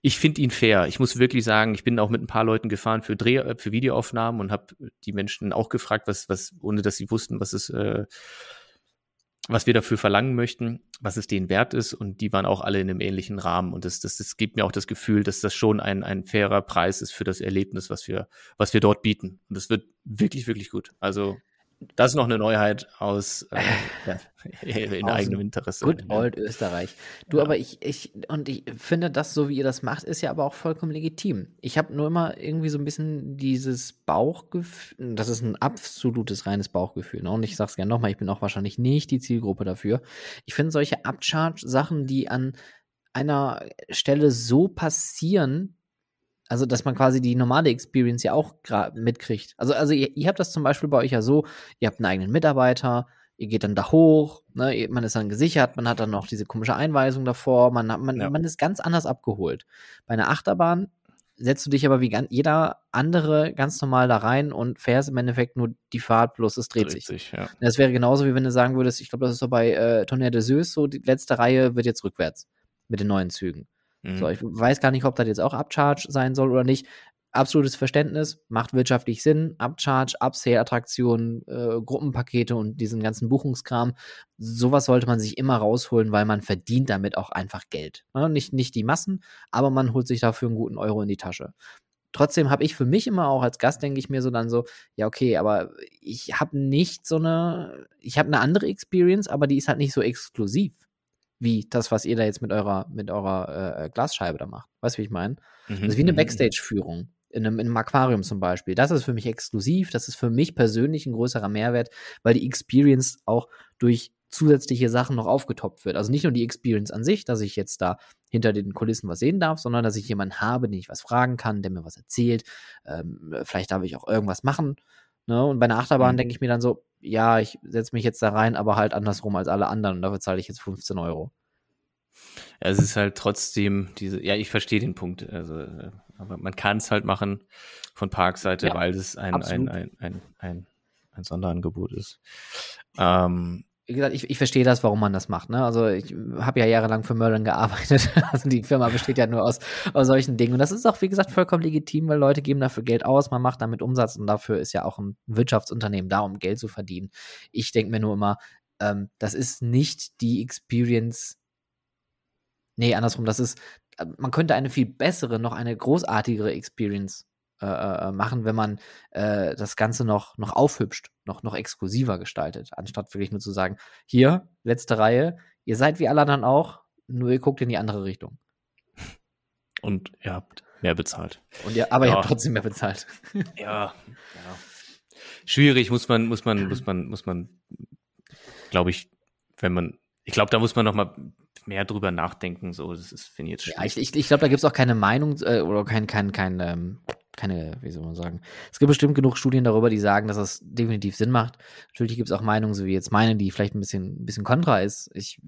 ich finde ihn fair. Ich muss wirklich sagen, ich bin auch mit ein paar Leuten gefahren für Dreh, äh, für Videoaufnahmen und habe die Menschen auch gefragt, was, was, ohne dass sie wussten, was es, äh, was wir dafür verlangen möchten, was es denen wert ist. Und die waren auch alle in einem ähnlichen Rahmen. Und das, das, das gibt mir auch das Gefühl, dass das schon ein, ein fairer Preis ist für das Erlebnis, was wir, was wir dort bieten. Und das wird wirklich, wirklich gut. Also das ist noch eine Neuheit aus äh, ja, <laughs> in aus eigenem Interesse. Good old Österreich. Du, ja. aber ich, ich, und ich finde, das, so wie ihr das macht, ist ja aber auch vollkommen legitim. Ich habe nur immer irgendwie so ein bisschen dieses Bauchgefühl, das ist ein absolutes reines Bauchgefühl. Ne? Und ich sag's gerne nochmal, ich bin auch wahrscheinlich nicht die Zielgruppe dafür. Ich finde solche Upcharge-Sachen, die an einer Stelle so passieren, also, dass man quasi die normale Experience ja auch mitkriegt. Also, also ihr, ihr, habt das zum Beispiel bei euch ja so, ihr habt einen eigenen Mitarbeiter, ihr geht dann da hoch, ne, man ist dann gesichert, man hat dann noch diese komische Einweisung davor, man, man, ja. man ist ganz anders abgeholt. Bei einer Achterbahn setzt du dich aber wie jeder andere ganz normal da rein und fährst im Endeffekt nur die Fahrt, bloß es dreht, dreht sich. ja. Das wäre genauso, wie wenn du sagen würdest, ich glaube, das ist so bei äh, Tonnerre de Süß, so die letzte Reihe wird jetzt rückwärts mit den neuen Zügen. Mhm. So, ich weiß gar nicht, ob das jetzt auch Upcharge sein soll oder nicht. Absolutes Verständnis, macht wirtschaftlich Sinn. Upcharge, Upsale-Attraktionen, äh, Gruppenpakete und diesen ganzen Buchungskram. Sowas sollte man sich immer rausholen, weil man verdient damit auch einfach Geld. Ne? nicht, nicht die Massen, aber man holt sich dafür einen guten Euro in die Tasche trotzdem habe ich für mich immer auch als Gast, denke ich mir so dann so, ja, okay, aber ich habe nicht so eine, ich habe eine andere Experience, aber die ist halt nicht so exklusiv wie das, was ihr da jetzt mit eurer, mit eurer äh, Glasscheibe da macht. Weißt du, wie ich meine? Mhm. Das ist wie eine mhm. Backstage-Führung. In einem, in einem Aquarium zum Beispiel. Das ist für mich exklusiv. Das ist für mich persönlich ein größerer Mehrwert, weil die Experience auch durch zusätzliche Sachen noch aufgetopft wird. Also nicht nur die Experience an sich, dass ich jetzt da hinter den Kulissen was sehen darf, sondern dass ich jemanden habe, den ich was fragen kann, der mir was erzählt. Ähm, vielleicht darf ich auch irgendwas machen. Ne? Und bei einer Achterbahn mhm. denke ich mir dann so, ja, ich setze mich jetzt da rein, aber halt andersrum als alle anderen und dafür zahle ich jetzt 15 Euro. Ja, es ist halt trotzdem diese, ja, ich verstehe den Punkt. Also, äh, aber man kann es halt machen von Parkseite, ja, weil es ein, ein, ein, ein, ein, ein Sonderangebot ist. Ähm, wie gesagt, ich, ich verstehe das, warum man das macht. Ne? Also ich habe ja jahrelang für Merlin gearbeitet. <laughs> Also die Firma besteht ja nur aus, aus solchen Dingen. Und das ist auch, wie gesagt, vollkommen legitim, weil Leute geben dafür Geld aus, man macht damit Umsatz und dafür ist ja auch ein Wirtschaftsunternehmen da, um Geld zu verdienen. Ich denke mir nur immer, ähm, das ist nicht die Experience. Nee, andersrum, das ist, man könnte eine viel bessere, noch eine großartigere Experience äh, äh, machen, wenn man äh, das Ganze noch, noch aufhübscht, noch, noch exklusiver gestaltet, anstatt wirklich nur zu sagen, hier, letzte Reihe, ihr seid wie alle anderen auch, nur ihr guckt in die andere Richtung. Und ihr habt mehr bezahlt. Und ihr, aber ja. ihr habt trotzdem mehr bezahlt. <laughs> Ja, ja. Schwierig, muss man, muss man, muss man, muss man, glaube ich, wenn man, ich glaube, da muss man noch mal mehr drüber nachdenken. So, das ist, finde ich jetzt schwierig. Ja, ich, ich, ich glaube, da gibt es auch keine Meinung äh, oder kein, kein, kein, ähm, keine, wie soll man sagen. Es gibt bestimmt genug Studien darüber, die sagen, dass das definitiv Sinn macht. Natürlich gibt es auch Meinungen, so wie jetzt meine, die vielleicht ein bisschen, ein bisschen kontra ist. Ich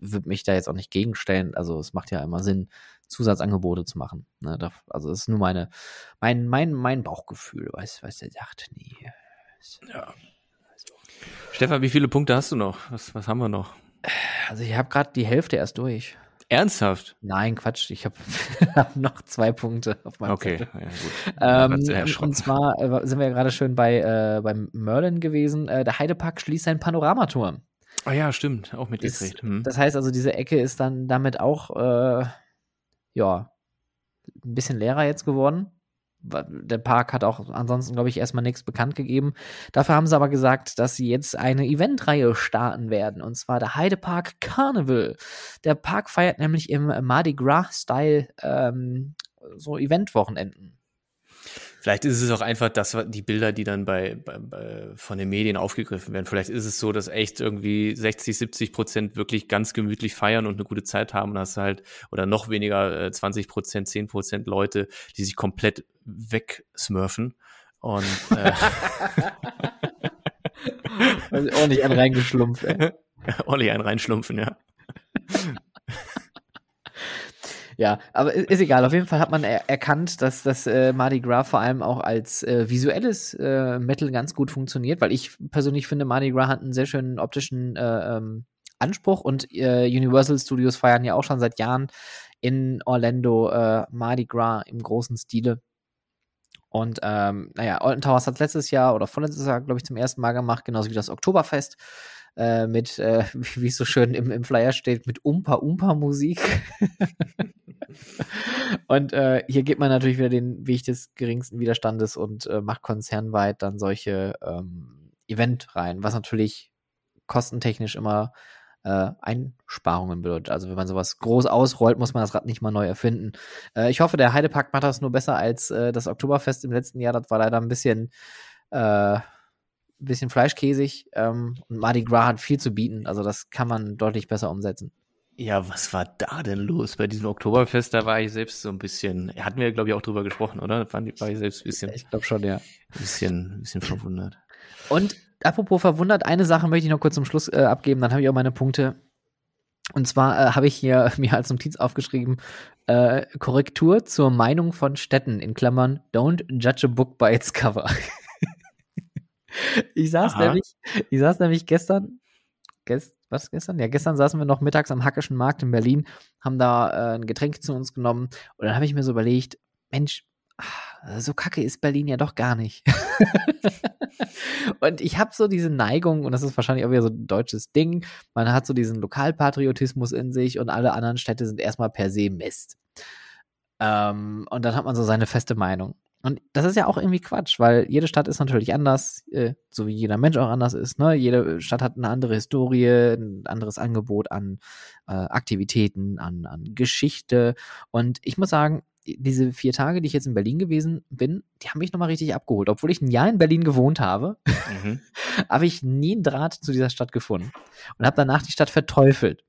würde mich da jetzt auch nicht gegenstellen. Also es macht ja immer Sinn, Zusatzangebote zu machen. Ne, also es ist nur meine, mein, mein, mein Bauchgefühl, weiß, weiß der sagt, nee. Ja. Also. Stefan, wie viele Punkte hast du noch? Was, was haben wir noch? Also ich habe gerade die Hälfte erst durch. Ernsthaft? Nein, Quatsch. Ich habe <laughs> hab noch zwei Punkte auf meinem Okay, ja, gut. Ähm, und zwar äh, sind wir ja gerade schön bei äh, beim Merlin gewesen. Äh, der Heidepark schließt seinen Panoramaturm. Ah ja, stimmt, auch mitgekriegt. Hm. Das heißt also, diese Ecke ist dann damit auch äh, ja ein bisschen leerer jetzt geworden der Park hat auch ansonsten, glaube ich, erstmal nichts bekannt gegeben. Dafür haben sie aber gesagt, dass sie jetzt eine Eventreihe starten werden, und zwar der Heidepark Carnival. Der Park feiert nämlich im Mardi Gras-Style ähm, so Eventwochenenden. Vielleicht ist es auch einfach das, die Bilder, die dann bei, bei, bei, von den Medien aufgegriffen werden. Vielleicht ist es so, dass echt irgendwie 60, 70 Prozent wirklich ganz gemütlich feiern und eine gute Zeit haben und hast halt, oder noch weniger, 20 äh, Prozent, 10 Prozent Leute, die sich komplett wegsmurfen. Und äh, <laughs> also ordentlich einen reingeschlumpft, <laughs> ordentlich einen reinschlumpfen, ja. Ja, aber ist egal. Auf jeden Fall hat man er erkannt, dass das äh, Mardi Gras vor allem auch als äh, visuelles äh, Metal ganz gut funktioniert, weil ich persönlich finde, Mardi Gras hat einen sehr schönen optischen äh, ähm, Anspruch und äh, Universal Studios feiern ja auch schon seit Jahren in Orlando äh, Mardi Gras im großen Stile. Und ähm, naja, Alton Towers hat letztes Jahr oder vorletztes Jahr, glaube ich, zum ersten Mal gemacht, genauso wie das Oktoberfest äh, mit, äh, <laughs> wie es so schön im, im Flyer steht, mit Umpa-Umpa-Musik. <laughs> und äh, hier geht man natürlich wieder den Weg des geringsten Widerstandes und äh, macht konzernweit dann solche ähm, Event rein, was natürlich kostentechnisch immer äh, Einsparungen bedeutet. Also wenn man sowas groß ausrollt, muss man das Rad nicht mal neu erfinden. Äh, ich hoffe, der Heidepark macht das nur besser als das Oktoberfest im letzten Jahr. Das war leider ein bisschen äh, bisschen fleischkäsig ähm, und Mardi Gras hat viel zu bieten. Also das kann man deutlich besser umsetzen. Ja, was war da denn los bei diesem Oktoberfest? Da war ich selbst so ein bisschen, hatten wir, glaube ich, auch drüber gesprochen, oder? Da war ich selbst ein bisschen. Ich glaube schon, ja. Ein bisschen, ein bisschen verwundert. Und apropos verwundert, eine Sache möchte ich noch kurz zum Schluss äh, abgeben, dann habe ich auch meine Punkte. Und zwar äh, habe ich hier <laughs> mir als Notiz aufgeschrieben, äh, Korrektur zur Meinung von Städten, in Klammern, don't judge a book by its cover. <laughs> ich saß nämlich, ich saß nämlich gestern, gest, was gestern? Ja, gestern saßen wir noch mittags am Hackischen Markt in Berlin, haben da äh, ein Getränk zu uns genommen und dann habe ich mir so überlegt, Mensch, ah, so kacke ist Berlin ja doch gar nicht. <laughs> und ich habe so diese Neigung, und das ist wahrscheinlich auch wieder so ein deutsches Ding, man hat so diesen Lokalpatriotismus in sich und alle anderen Städte sind erstmal per se Mist. Ähm, und dann hat man so seine feste Meinung. Und das ist ja auch irgendwie Quatsch, weil jede Stadt ist natürlich anders, äh, so wie jeder Mensch auch anders ist. Ne? Jede Stadt hat eine andere Historie, ein anderes Angebot an äh, Aktivitäten, an, an Geschichte. Und ich muss sagen, diese vier Tage, die ich jetzt in Berlin gewesen bin, die haben mich nochmal richtig abgeholt. Obwohl ich ein Jahr in Berlin gewohnt habe, mhm. <laughs> habe ich nie einen Draht zu dieser Stadt gefunden und habe danach die Stadt verteufelt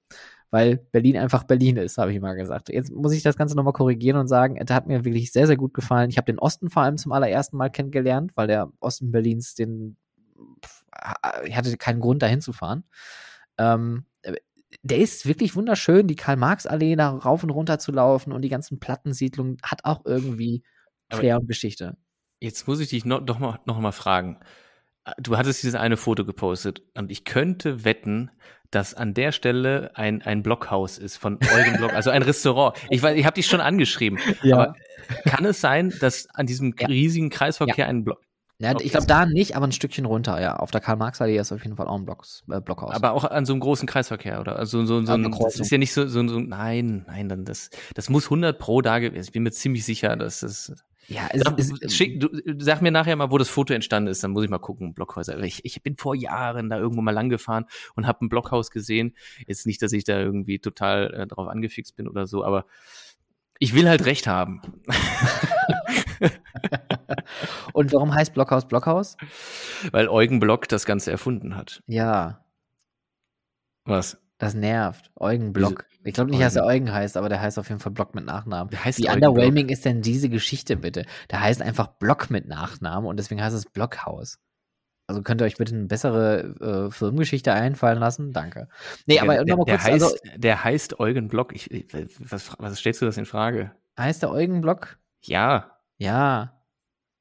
weil Berlin einfach Berlin ist, habe ich mal gesagt. Jetzt muss ich das Ganze nochmal korrigieren und sagen, es hat mir wirklich sehr, sehr gut gefallen. Ich habe den Osten vor allem zum allerersten Mal kennengelernt, weil der Osten Berlins, den ich hatte keinen Grund, dahin zu fahren. Ähm, der ist wirklich wunderschön, die Karl-Marx-Allee da rauf und runter zu laufen und die ganzen Plattensiedlungen hat auch irgendwie Flair Aber und Geschichte. Jetzt muss ich dich noch, noch, mal, noch mal fragen. Du hattest dieses eine Foto gepostet und ich könnte wetten, dass an der Stelle ein, ein Blockhaus ist von Eugen Block, also ein Restaurant. Ich weiß, ich habe dich schon angeschrieben. Ja. Aber kann es sein, dass an diesem ja. riesigen Kreisverkehr ja. ein Block. Ja, ich glaube da nicht, aber ein Stückchen runter, ja. Auf der Karl-Marx-Allee ist auf jeden Fall auch ein Blocks, äh, Blockhaus. Aber auch an so einem großen Kreisverkehr, oder? Also so, so, ein, das ist ja nicht so, so, so nein, nein, dann das, das muss 100 pro da gewesen. Ich bin mir ziemlich sicher, dass das ja, es, sag, es, schick, du, sag mir nachher mal, wo das Foto entstanden ist, dann muss ich mal gucken, Blockhäuser. Ich, ich bin vor Jahren da irgendwo mal lang gefahren und habe ein Blockhaus gesehen. Jetzt nicht, dass ich da irgendwie total äh, drauf angefixt bin oder so, aber ich will halt recht haben. <laughs> und warum heißt Blockhaus Blockhaus? Weil Eugen Block das Ganze erfunden hat. Ja. Was? Das nervt. Eugen Block. Ich glaube nicht, dass er Eugen heißt, aber der heißt auf jeden Fall Block mit Nachnamen. Der heißt Wie underwhelming ist denn diese Geschichte bitte? Der heißt einfach Block mit Nachnamen und deswegen heißt es Blockhaus. Also könnt ihr euch bitte eine bessere äh, Filmgeschichte einfallen lassen? Danke. Nee, aber der, nochmal kurz. Der heißt, also, der heißt Eugen Block. Ich, was, was stellst du das in Frage? Heißt der Eugen Block? Ja. Ja.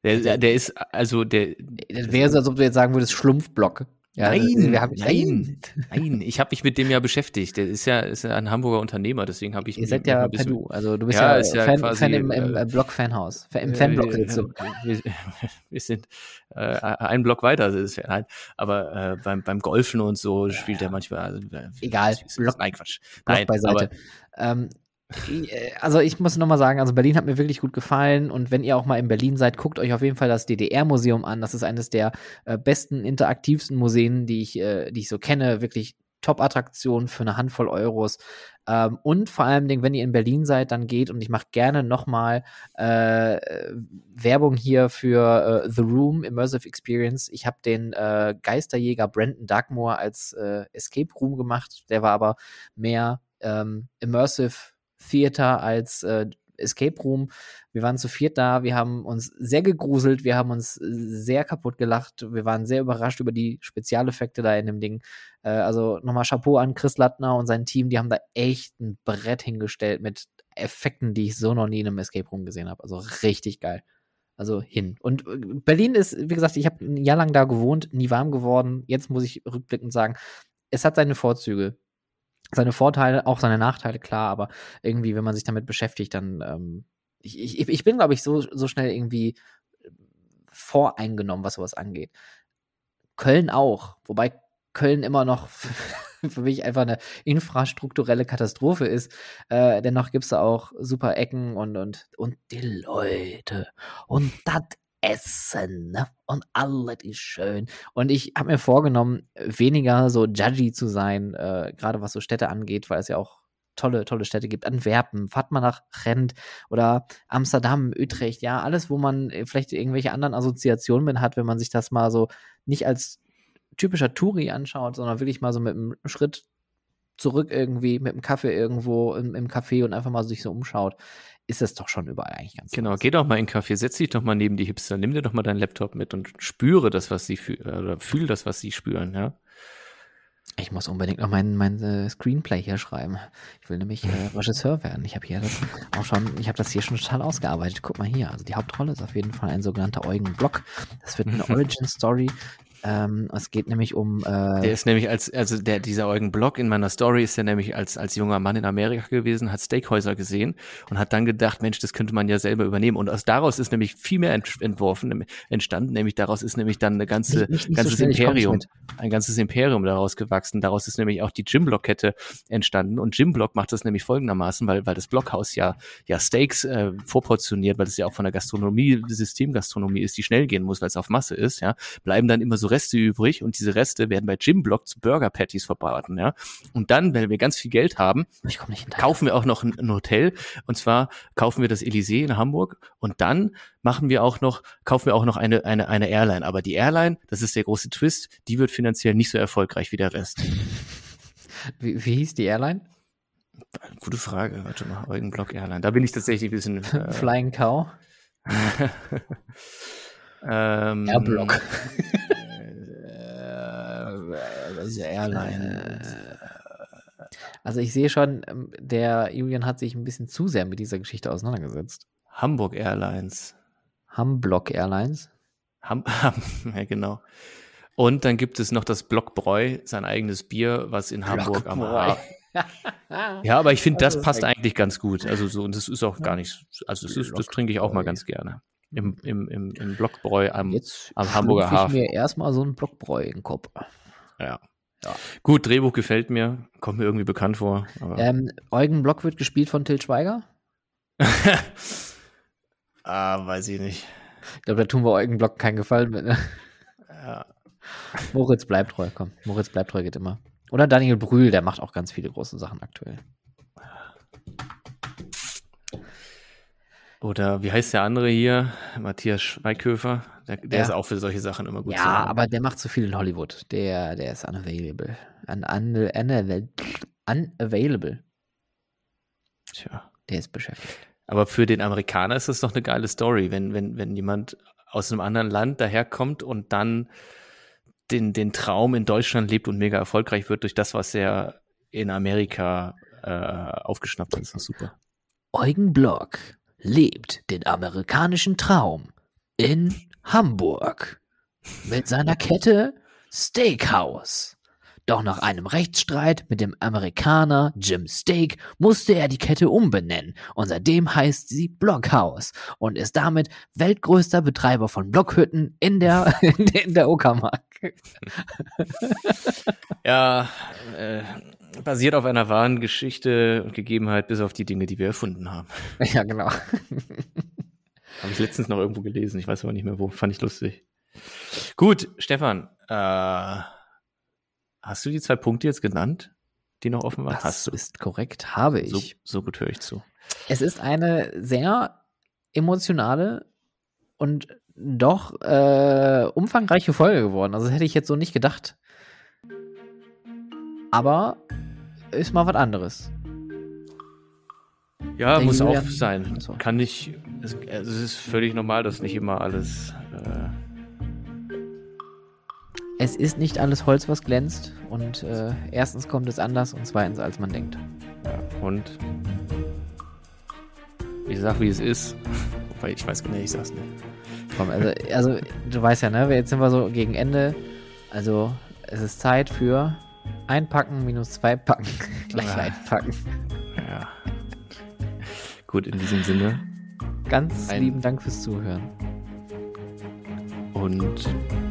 Der, der, der ist, also der. Das wäre so, als ob du jetzt sagen würdest, Schlumpfblock. Ja, nein, wir haben, nein, nein, ich habe mich mit dem ja beschäftigt. Der ist ja, ist ja ein Hamburger Unternehmer, deswegen habe ich. Ihr seid ja per Du, also du bist ja, ja, Fan, quasi, Fan im, im äh, Blog-Fanhaus, im Fanblock sitzt du. Wir, <laughs> wir sind äh, ein Block weiter, ist ja, nein, aber äh, beim, beim Golfen und so spielt er manchmal. Also, Egal, Block, nein, Quatsch. Block nein, beiseite. Aber, ähm, äh, also ich muss nochmal sagen, also Berlin hat mir wirklich gut gefallen und wenn ihr auch mal in Berlin seid, guckt euch auf jeden Fall das DDR-Museum an. Das ist eines der äh, besten, interaktivsten Museen, die ich, äh, die ich so kenne. Wirklich Top-Attraktion für eine Handvoll Euros. Ähm, und vor allem, wenn ihr in Berlin seid, dann geht und ich mache gerne nochmal äh, Werbung hier für äh, The Room Immersive Experience. Ich habe den äh, Geisterjäger Brandon Dugmore als äh, Escape Room gemacht. Der war aber mehr ähm, Immersive Theater als äh, Escape Room. Wir waren zu viert da, wir haben uns sehr gegruselt, wir haben uns sehr kaputt gelacht, wir waren sehr überrascht über die Spezialeffekte da in dem Ding. Äh, also nochmal Chapeau an Chris Lattner und sein Team, die haben da echt ein Brett hingestellt mit Effekten, die ich so noch nie in einem Escape Room gesehen habe. Also richtig geil. Also hin. Und äh, Berlin ist, wie gesagt, ich habe ein Jahr lang da gewohnt, nie warm geworden. Jetzt muss ich rückblickend sagen, es hat seine Vorzüge seine Vorteile, auch seine Nachteile, klar, aber irgendwie, wenn man sich damit beschäftigt, dann ähm, ich, ich, ich bin, glaube ich, so, so schnell irgendwie voreingenommen, was sowas angeht. Köln auch, wobei Köln immer noch <laughs> für mich einfach eine infrastrukturelle Katastrophe ist. Äh, dennoch gibt es da auch super Ecken und, und, und die Leute. Und das Essen ne? und alles ist schön. Und ich habe mir vorgenommen, weniger so judgy zu sein, äh, gerade was so Städte angeht, weil es ja auch tolle, tolle Städte gibt. Antwerpen, fahrt mal nach Rent oder Amsterdam, Utrecht, ja, alles, wo man äh, vielleicht irgendwelche anderen Assoziationen mit hat, wenn man sich das mal so nicht als typischer Touri anschaut, sondern wirklich mal so mit einem Schritt zurück irgendwie, mit einem Kaffee irgendwo im, im Café und einfach mal sich so umschaut ist es doch schon überall eigentlich ganz Genau, geh doch mal in den Café, setz dich doch mal neben die Hipster, nimm dir doch mal deinen Laptop mit und spüre das, was sie fühlen, oder fühl das, was sie spüren, ja. Ich muss unbedingt noch meinen mein, äh, Screenplay hier schreiben. Ich will nämlich äh, <laughs> Regisseur werden. Ich habe hier das auch schon, ich habe das hier schon total ausgearbeitet. Guck mal hier. Also die Hauptrolle ist auf jeden Fall ein sogenannter Eugen Block. Das wird eine <laughs> Origin Story Ähm, es geht nämlich um. Äh, Der ist nämlich als, also der, dieser Eugen Block in meiner Story ist ja nämlich als, als junger Mann in Amerika gewesen, hat Steakhäuser gesehen und hat dann gedacht, Mensch, das könnte man ja selber übernehmen. Und aus daraus ist nämlich viel mehr ent, entworfen, entstanden, nämlich daraus ist nämlich dann eine ganze, Nicht- nicht- nicht ganzes so Imperium, ein ganzes Imperium daraus gewachsen. Daraus ist nämlich auch die Gym-Block-Kette entstanden. Und Gym-Block macht das nämlich folgendermaßen, weil, weil das Blockhaus ja, ja Steaks äh, vorportioniert, weil es ja auch von der Gastronomie, Systemgastronomie ist, die schnell gehen muss, weil es auf Masse ist, ja, bleiben dann immer so Reste übrig und diese Reste werden bei Gym-Block zu Burger Patties verbraten, ja. Und dann, wenn wir ganz viel Geld haben, kaufen wir auch noch ein, ein Hotel und zwar kaufen wir das Elysee in Hamburg und dann machen wir auch noch kaufen wir auch noch eine eine eine Airline, aber die Airline, das ist der große Twist, die wird finanziell nicht so erfolgreich wie der Rest. <laughs> Wie, wie hieß die Airline? Gute Frage, warte mal, Eugen Block Airline. Da bin ich tatsächlich ein bisschen <laughs> äh, Flying Cow. <laughs> ähm, Airblock. Ist Airline? Also ich sehe schon, ähm, der Julian hat sich ein bisschen zu sehr mit dieser Geschichte auseinandergesetzt. Hamburg Airlines. Hamblock Airlines. Ham, <laughs> Ham, ja, genau. Und dann gibt es noch das Blockbräu, sein eigenes Bier, was in Hamburg am Blockbräu. Ha <laughs> Ja, aber ich finde, das Das ist passt echt- eigentlich ganz gut. Also so, und das ist auch gar nicht, also das, ist, das trinke ich auch mal ganz gerne. Im, im, im, im Blockbräu am, Jetzt am Hamburger schlupfe ich Hafen. mir erstmal so ein Blockbräu in den Kopf. ja. Ja. Gut, Drehbuch gefällt mir, kommt mir irgendwie bekannt vor. Aber Ähm, Eugen Block wird gespielt von Til Schweiger. <laughs> ah, weiß ich nicht. Ich glaube, da tun wir Eugen Block keinen Gefallen mit. Ne? Ja. Moritz bleibt treu, komm. Moritz bleibt treu geht immer. Oder Daniel Brühl, der macht auch ganz viele große Sachen aktuell. Oder wie heißt der andere hier? Matthias Schweighöfer. Der, der Ja. ist auch für solche Sachen immer gut zu ja, haben. aber der macht zu viel in Hollywood. Der, der ist unavailable. Un, un, un, unavailable. Tja. Der ist beschäftigt. Aber für den Amerikaner ist das doch eine geile Story, wenn, wenn, wenn jemand aus einem anderen Land daherkommt und dann den, den Traum in Deutschland lebt und mega erfolgreich wird durch das, was er in Amerika äh, aufgeschnappt hat. Das ist doch super. Eugen Block lebt den amerikanischen Traum in Hamburg mit seiner Kette Steakhouse. Doch nach einem Rechtsstreit mit dem Amerikaner Jim Steak musste er die Kette umbenennen und seitdem heißt sie Blockhaus und ist damit weltgrößter Betreiber von Blockhütten in der, <laughs> in der Uckermark. Ja, äh, basiert auf einer wahren Geschichte und Gegebenheit, bis auf die Dinge, die wir erfunden haben. <laughs> Ja, genau. <laughs> Habe ich letztens noch irgendwo gelesen, ich weiß aber nicht mehr wo. Fand ich lustig. Gut, Stefan, äh, hast du die zwei Punkte jetzt genannt, die noch offen waren? Das hast du. ist korrekt, habe ich. So, so gut höre ich zu. Es ist eine sehr emotionale und doch äh, umfangreiche Folge geworden. Also das hätte ich jetzt so nicht gedacht. Aber ist mal was anderes. Ja, muss auch sein. So. Kann nicht, es, also es ist völlig normal, dass nicht immer alles, äh, Es ist nicht alles Holz, was glänzt. Und äh, erstens kommt es anders und zweitens, als man denkt. ja, und ich sag, wie es ist. <laughs> Wobei ich weiß genau, ich sag's nicht. Komm, also, also du weißt ja, ne? Jetzt sind wir so gegen Ende. Also es ist Zeit für einpacken minus zwei packen. <laughs> Gleich Ah. einpacken. Ja. Gut, in diesem Sinne. Ganz Ein- lieben Dank fürs Zuhören. Und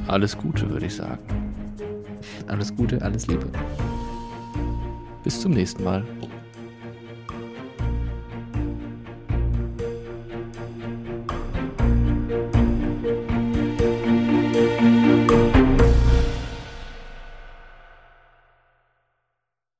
alles Gute, würde ich sagen. Alles Gute, alles Liebe. Bis zum nächsten Mal.